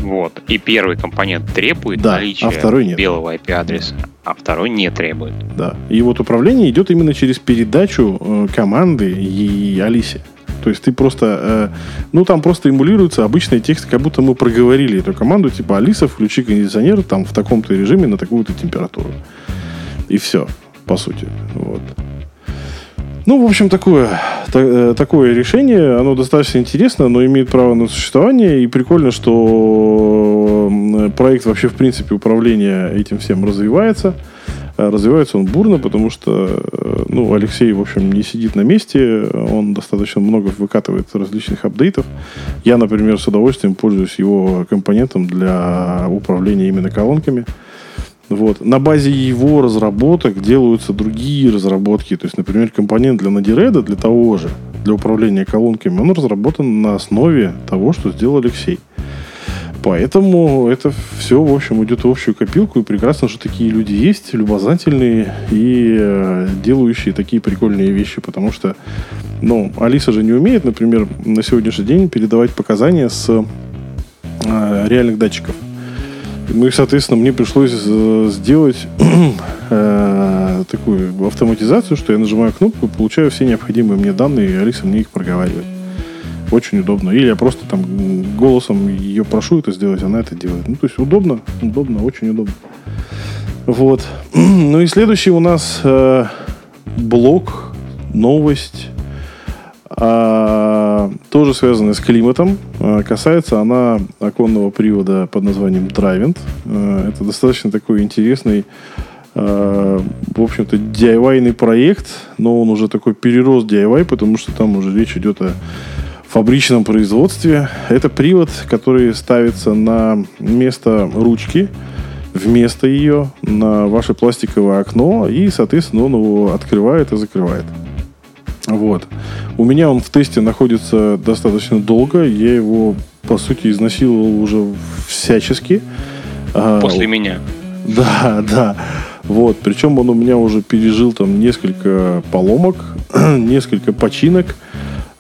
Вот. И первый компонент требует да, наличия а второй нет. белого IP-адреса, а второй не требует. Да. И вот управление идет именно через передачу э, команды и Алисе. То есть ты просто, э, ну там просто эмулируется обычный текст, как будто мы проговорили эту команду, типа Алиса, включи кондиционер там в таком-то режиме на такую-то температуру. И все, по сути. Вот. Ну, в общем, такое, та, такое решение, оно достаточно интересно, но имеет право на существование. И прикольно, что проект вообще, в принципе, управления этим всем развивается. А развивается он бурно, потому что ну, Алексей, в общем, не сидит на месте. Он достаточно много выкатывает различных апдейтов. Я, например, с удовольствием пользуюсь его компонентом для управления именно колонками. Вот. На базе его разработок делаются другие разработки. То есть, например, компонент для Node-RED, для того же, для управления колонками, он разработан на основе того, что сделал Алексей. Поэтому это все, в общем, идет в общую копилку. И прекрасно, что такие люди есть, любознательные и э, делающие такие прикольные вещи. Потому что, ну, Алиса же не умеет, например, на сегодняшний день передавать показания с э, реальных датчиков. Ну и, соответственно, мне пришлось э, сделать э, такую автоматизацию, что я нажимаю кнопку, получаю все необходимые мне данные, и Алиса мне их проговаривает. Очень удобно. Или я просто там голосом ее прошу это сделать, она это делает. Ну, то есть удобно, удобно, очень удобно. Вот. Ну и следующий у нас э, блок, новость а, тоже связанная с климатом. А, касается она оконного привода под названием Drivent. А, это достаточно такой интересный, а, в общем-то, DIY проект, но он уже такой перерос DIY, потому что там уже речь идет о фабричном производстве. Это привод, который ставится на место ручки, вместо ее на ваше пластиковое окно, и, соответственно, он его открывает и закрывает. Вот. У меня он в тесте находится достаточно долго. Я его, по сути, изнасиловал уже всячески. А, После а, меня. Да, да. Вот. Причем он у меня уже пережил там несколько поломок, несколько починок.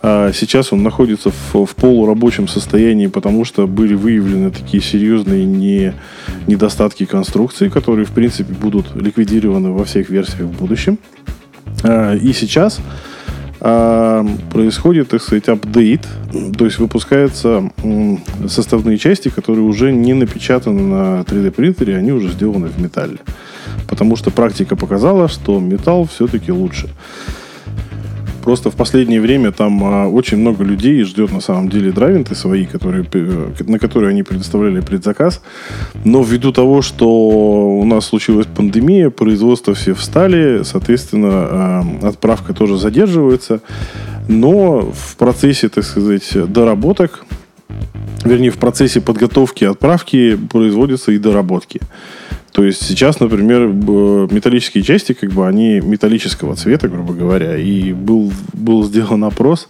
А сейчас он находится в, в полурабочем состоянии, потому что были выявлены такие серьезные не, недостатки конструкции, которые, в принципе, будут ликвидированы во всех версиях в будущем. А, и сейчас а, происходит, так сказать, апдейт, то есть выпускаются составные части, которые уже не напечатаны на 3D принтере, они уже сделаны в металле. Потому что практика показала, что металл все-таки лучше. Просто в последнее время там а, очень много людей ждет на самом деле драйвинты свои, которые, на которые они предоставляли предзаказ. Но ввиду того, что у нас случилась пандемия, производство все встали, соответственно, отправка тоже задерживается. Но в процессе, так сказать, доработок вернее, в процессе подготовки отправки производятся и доработки. То есть сейчас, например, металлические части, как бы они металлического цвета, грубо говоря, и был, был сделан опрос,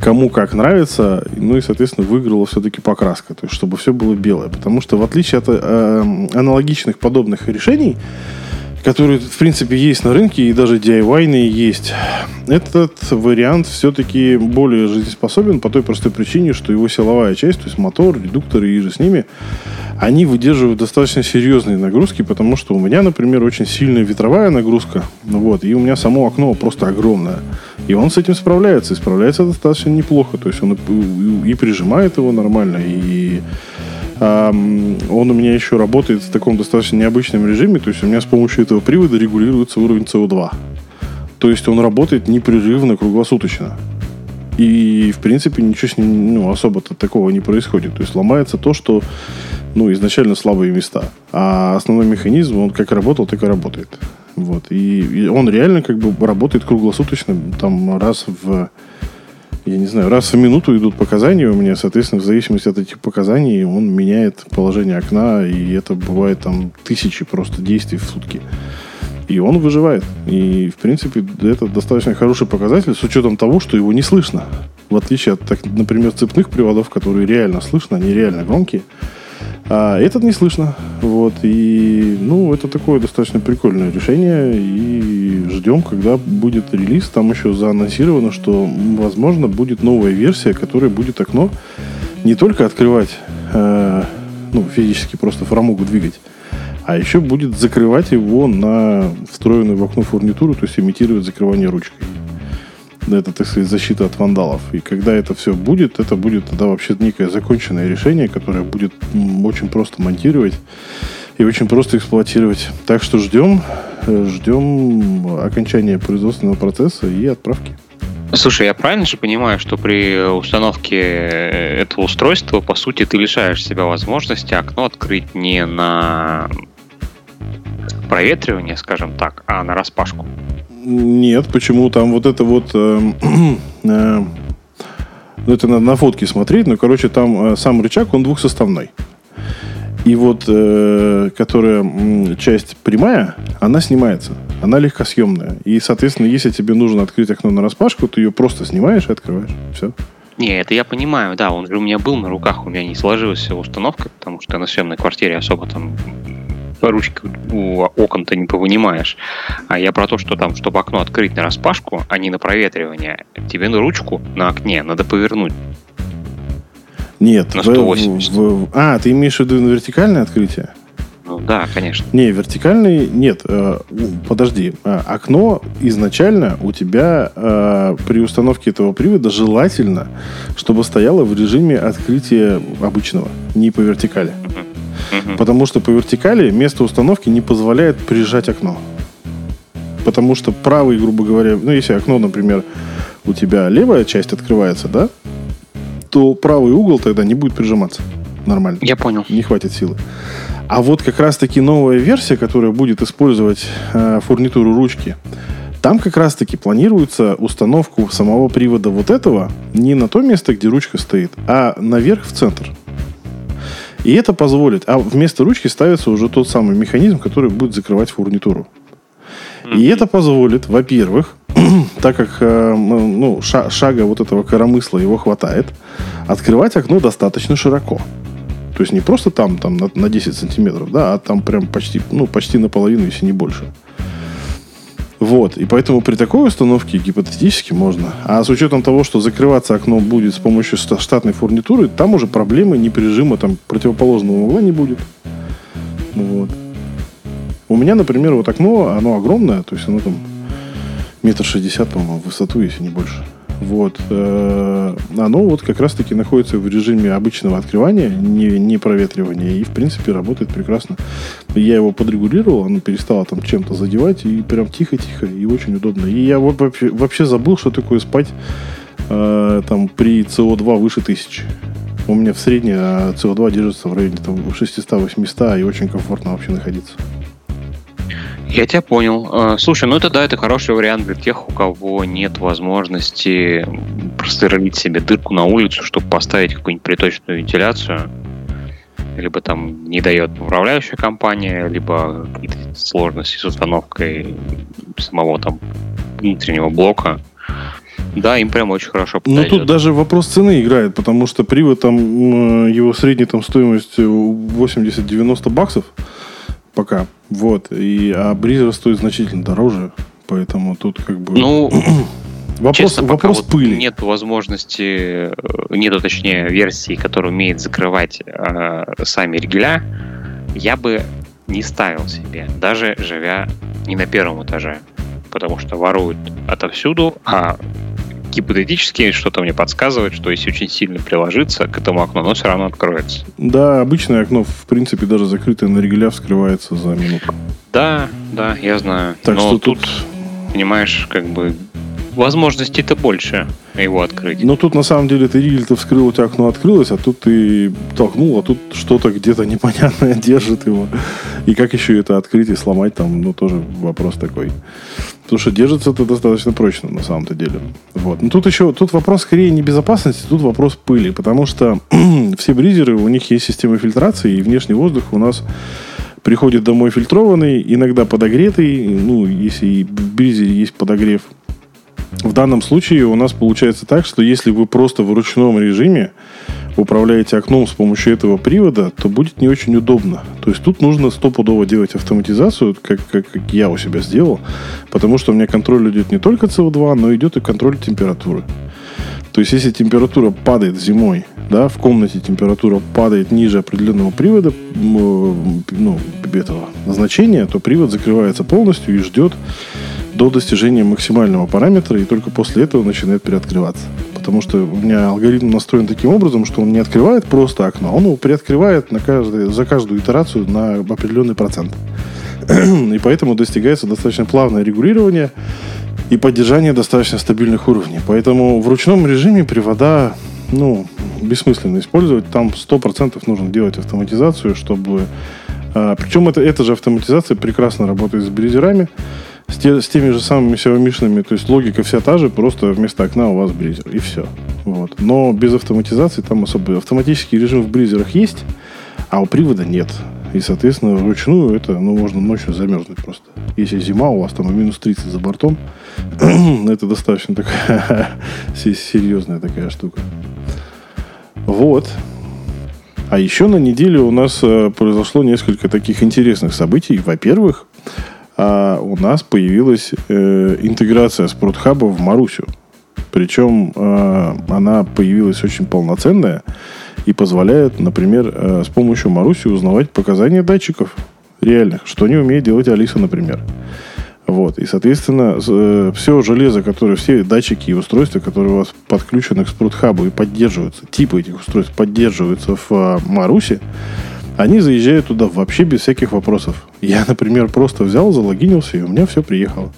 кому как нравится, ну и, соответственно, выиграла все-таки покраска, то есть чтобы все было белое. Потому что в отличие от э, аналогичных подобных решений, которые, в принципе, есть на рынке, и даже DIY есть. Этот вариант все-таки более жизнеспособен по той простой причине, что его силовая часть, то есть мотор, редукторы и же с ними, они выдерживают достаточно серьезные нагрузки, потому что у меня, например, очень сильная ветровая нагрузка, вот, и у меня само окно просто огромное. И он с этим справляется, и справляется достаточно неплохо. То есть он и, прижимает его нормально, и он у меня еще работает в таком достаточно необычном режиме, то есть у меня с помощью этого привода регулируется уровень СО2. То есть он работает непрерывно, круглосуточно. И, в принципе, ничего с ним ну, особо-то такого не происходит. То есть ломается то, что ну, изначально слабые места. А основной механизм, он как работал, так и работает. Вот. И, и он реально как бы работает круглосуточно, там раз в я не знаю, раз в минуту идут показания у меня, соответственно, в зависимости от этих показаний он меняет положение окна, и это бывает там тысячи просто действий в сутки. И он выживает. И, в принципе, это достаточно хороший показатель с учетом того, что его не слышно. В отличие от, так, например, цепных приводов, которые реально слышно, они реально громкие. А этот не слышно. Вот. И, ну, это такое достаточно прикольное решение. И ждем, когда будет релиз. Там еще заанонсировано, что, возможно, будет новая версия, которая будет окно не только открывать, э, ну, физически просто фрамугу двигать, а еще будет закрывать его на встроенную в окно фурнитуру, то есть имитировать закрывание ручкой это, так сказать, защита от вандалов. И когда это все будет, это будет тогда вообще некое законченное решение, которое будет очень просто монтировать и очень просто эксплуатировать. Так что ждем, э, ждем окончания производственного процесса и отправки. Слушай, я правильно же понимаю, что при установке э, этого устройства, по сути, ты лишаешь себя возможности окно открыть не на проветривание, скажем так, а на распашку? Нет, почему там вот это вот... Э, э, ну, это надо на фотке смотреть, но, короче, там э, сам рычаг, он двухсоставной. И вот, э, которая часть прямая, она снимается. Она легкосъемная. И, соответственно, если тебе нужно открыть окно на распашку, ты ее просто снимаешь и открываешь. Все. Не, это я понимаю, да, он же у меня был на руках, у меня не сложилась установка, потому что я на съемной квартире особо там ручки у окон-то не повынимаешь. А я про то, что там, чтобы окно открыть на распашку, а не на проветривание, тебе на ручку на окне надо повернуть. Нет. На 180. В, в, а, ты имеешь в виду на вертикальное открытие? Ну да, конечно. Не, вертикальный нет. Э, подожди. Э, окно изначально у тебя э, при установке этого привода желательно, чтобы стояло в режиме открытия обычного, не по вертикали. Uh-huh. Потому что по вертикали место установки не позволяет прижать окно. Потому что правый, грубо говоря, ну, если окно, например, у тебя левая часть открывается, да, то правый угол тогда не будет прижиматься нормально. Я понял. Не хватит силы. А вот как раз-таки новая версия, которая будет использовать э, фурнитуру ручки, там как раз-таки планируется установку самого привода вот этого не на то место, где ручка стоит, а наверх в центр. И это позволит. А вместо ручки ставится уже тот самый механизм, который будет закрывать фурнитуру. И это позволит, во-первых, так как э, ну, шага вот этого коромысла его хватает, открывать окно достаточно широко. То есть не просто там, там на, на 10 сантиметров, да, а там прям почти, ну, почти наполовину, если не больше. Вот. И поэтому при такой установке гипотетически можно. А с учетом того, что закрываться окно будет с помощью штатной фурнитуры, там уже проблемы неприжима там противоположного угла не будет. Вот. У меня, например, вот окно, оно огромное, то есть оно там метр шестьдесят, по-моему, в высоту, если не больше. Вот. Э, оно вот как раз-таки находится в режиме обычного открывания, не, не проветривания, и, в принципе, работает прекрасно. Я его подрегулировал, оно перестало там чем-то задевать, и прям тихо-тихо, и очень удобно. И я вообще, вообще забыл, что такое спать э, там при СО2 выше тысячи. У меня в среднем СО2 держится в районе там, 600-800, и очень комфортно вообще находиться. Я тебя понял. А, слушай, ну это да, это хороший вариант для тех, у кого нет возможности прострелить себе дырку на улицу, чтобы поставить какую-нибудь приточную вентиляцию. Либо там не дает управляющая компания, либо какие-то сложности с установкой самого там внутреннего блока. Да, им прям очень хорошо подойдет. Ну, тут даже вопрос цены играет, потому что привод там, его средняя там стоимость 80-90 баксов пока. Вот. И, а Бризер стоит значительно дороже. Поэтому тут как бы... Ну, вопрос, честно, вопрос пока пыли. Вот нет возможности, э, нету, точнее, версии, которая умеет закрывать э, сами ригеля, я бы не ставил себе, даже живя не на первом этаже. Потому что воруют отовсюду, а гипотетически что-то мне подсказывает, что если очень сильно приложиться к этому окну, оно все равно откроется. Да, обычное окно, в принципе, даже закрытое на регуля вскрывается за минуту. Да, да, я знаю. Так Но что тут, тут- понимаешь, как бы возможностей-то больше его открыть. Но тут, на самом деле, ты ригель-то вскрыл, у тебя окно открылось, а тут ты толкнул, а тут что-то где-то непонятное держит его. И как еще это открыть и сломать, там, ну, тоже вопрос такой. Потому что держится это достаточно прочно, на самом-то деле. Вот. Но тут еще, тут вопрос скорее не безопасности, тут вопрос пыли. Потому что все бризеры, у них есть система фильтрации, и внешний воздух у нас приходит домой фильтрованный, иногда подогретый. Ну, если и в бризере есть подогрев, в данном случае у нас получается так, что если вы просто в ручном режиме управляете окном с помощью этого привода, то будет не очень удобно. То есть тут нужно стопудово делать автоматизацию, как, как, как я у себя сделал, потому что у меня контроль идет не только CO2, но идет и контроль температуры. То есть если температура падает зимой, да, в комнате температура падает ниже определенного привода, м, ну, этого значения, то привод закрывается полностью и ждет до достижения максимального параметра, и только после этого начинает приоткрываться. Потому что у меня алгоритм настроен таким образом, что он не открывает просто окно, а он его приоткрывает на каждый, за каждую итерацию на определенный процент. И поэтому достигается достаточно плавное регулирование и поддержание достаточно стабильных уровней. Поэтому в ручном режиме привода, ну, бессмысленно использовать. Там 100% нужно делать автоматизацию, чтобы... а, причем это, эта же автоматизация прекрасно работает с бризерами, с, те- с теми же самыми Xiaomi-шными. То есть логика вся та же, просто вместо окна у вас бризер. И все. Вот. Но без автоматизации там особо... Автоматический режим в бризерах есть, а у привода нет. И, соответственно, вручную это, ну, можно ночью замерзнуть просто. Если зима, у вас там минус 30 за бортом, это достаточно такая се- серьезная такая штука. Вот. А еще на неделе у нас э, произошло несколько таких интересных событий. Во-первых, а, у нас появилась э, интеграция Спортхаба в Марусю. Причем э, она появилась очень полноценная и позволяет, например, э, с помощью Маруси узнавать показания датчиков реальных, что не умеет делать Алиса, например. Вот. И, соответственно, все железо, которое, все датчики и устройства, которые у вас подключены к спрутхабу и поддерживаются, типы этих устройств поддерживаются в а, Марусе, они заезжают туда вообще без всяких вопросов. Я, например, просто взял, залогинился, и у меня все приехало.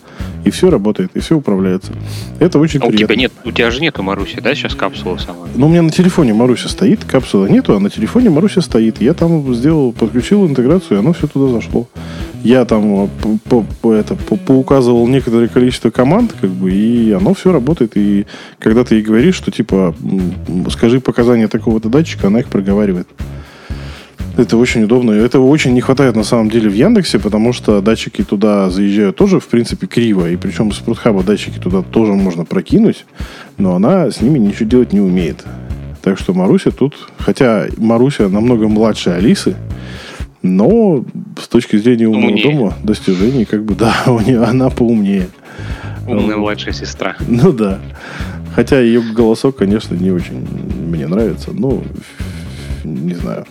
И все работает, и все управляется. Это очень А у приятно. тебя нет, у тебя же нету Маруси, да, сейчас капсула сама? Ну, у меня на телефоне Маруся стоит, капсулы нету, а на телефоне Маруся стоит. Я там сделал, подключил интеграцию, и оно все туда зашло. Я там э, по- по- это, по- поуказывал некоторое количество команд, как бы, и оно все работает. И когда ты ей говоришь, что типа скажи показания такого-то датчика, она их проговаривает. Это очень удобно. Этого очень не хватает на самом деле в Яндексе, потому что датчики туда заезжают тоже, в принципе, криво. И причем с Спрутхаба датчики туда тоже можно прокинуть, но она с ними ничего делать не умеет. Так что Маруся тут, хотя Маруся намного младше Алисы, но с точки зрения умного Умнее. дома достижений, как бы, да, у нее она поумнее. Умная младшая сестра. Ну да. Хотя ее голосок, конечно, не очень мне нравится. Ну, не знаю.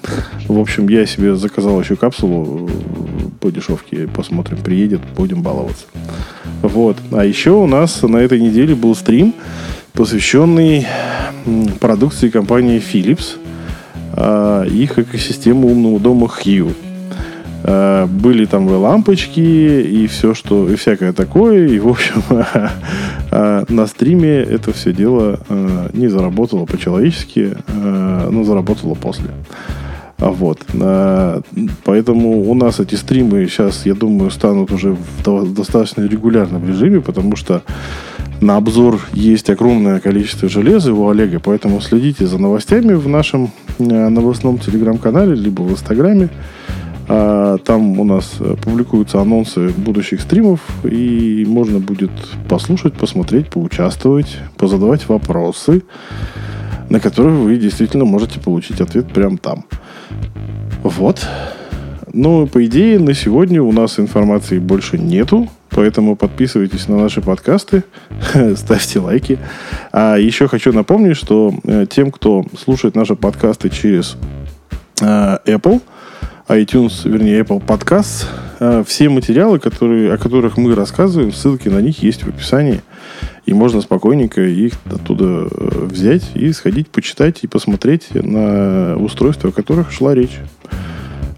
В общем, я себе заказал еще капсулу э, по дешевке. Посмотрим, приедет, будем баловаться. Вот. А еще у нас на этой неделе был стрим, посвященный продукции компании Philips, а, их экосистему умного дома Hue. Э, Были там и лампочки, и все, что, и всякое такое. И, в общем, э, на стриме это все дело э, не заработало по-человечески, но заработало после. А Вот. Поэтому у нас эти стримы сейчас, я думаю, станут уже в до- достаточно регулярном режиме, потому что на обзор есть огромное количество железа у Олега, поэтому следите за новостями в нашем новостном телеграм-канале, либо в инстаграме. А, Там у нас э, публикуются анонсы будущих стримов, и можно будет послушать, посмотреть, поучаствовать, позадавать вопросы, на которые вы действительно можете получить ответ прямо там. Вот. Ну, по идее, на сегодня у нас информации больше нету, поэтому подписывайтесь на наши подкасты, ставьте лайки. А еще хочу напомнить, что э, тем, кто слушает наши подкасты через э, Apple, iTunes, вернее, Apple Podcasts, э, все материалы, которые, о которых мы рассказываем, ссылки на них есть в описании. И можно спокойненько их оттуда э, взять и сходить почитать и посмотреть на устройства, о которых шла речь.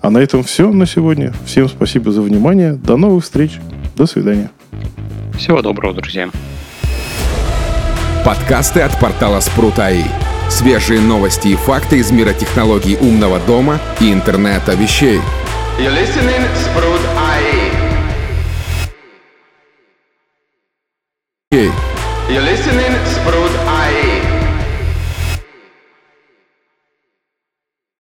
А на этом все на сегодня. Всем спасибо за внимание. До новых встреч. До свидания. Всего доброго, друзья. Подкасты от портала Спрут.АИ. Свежие новости и факты из мира технологий умного дома и интернета вещей. You're listening Sprout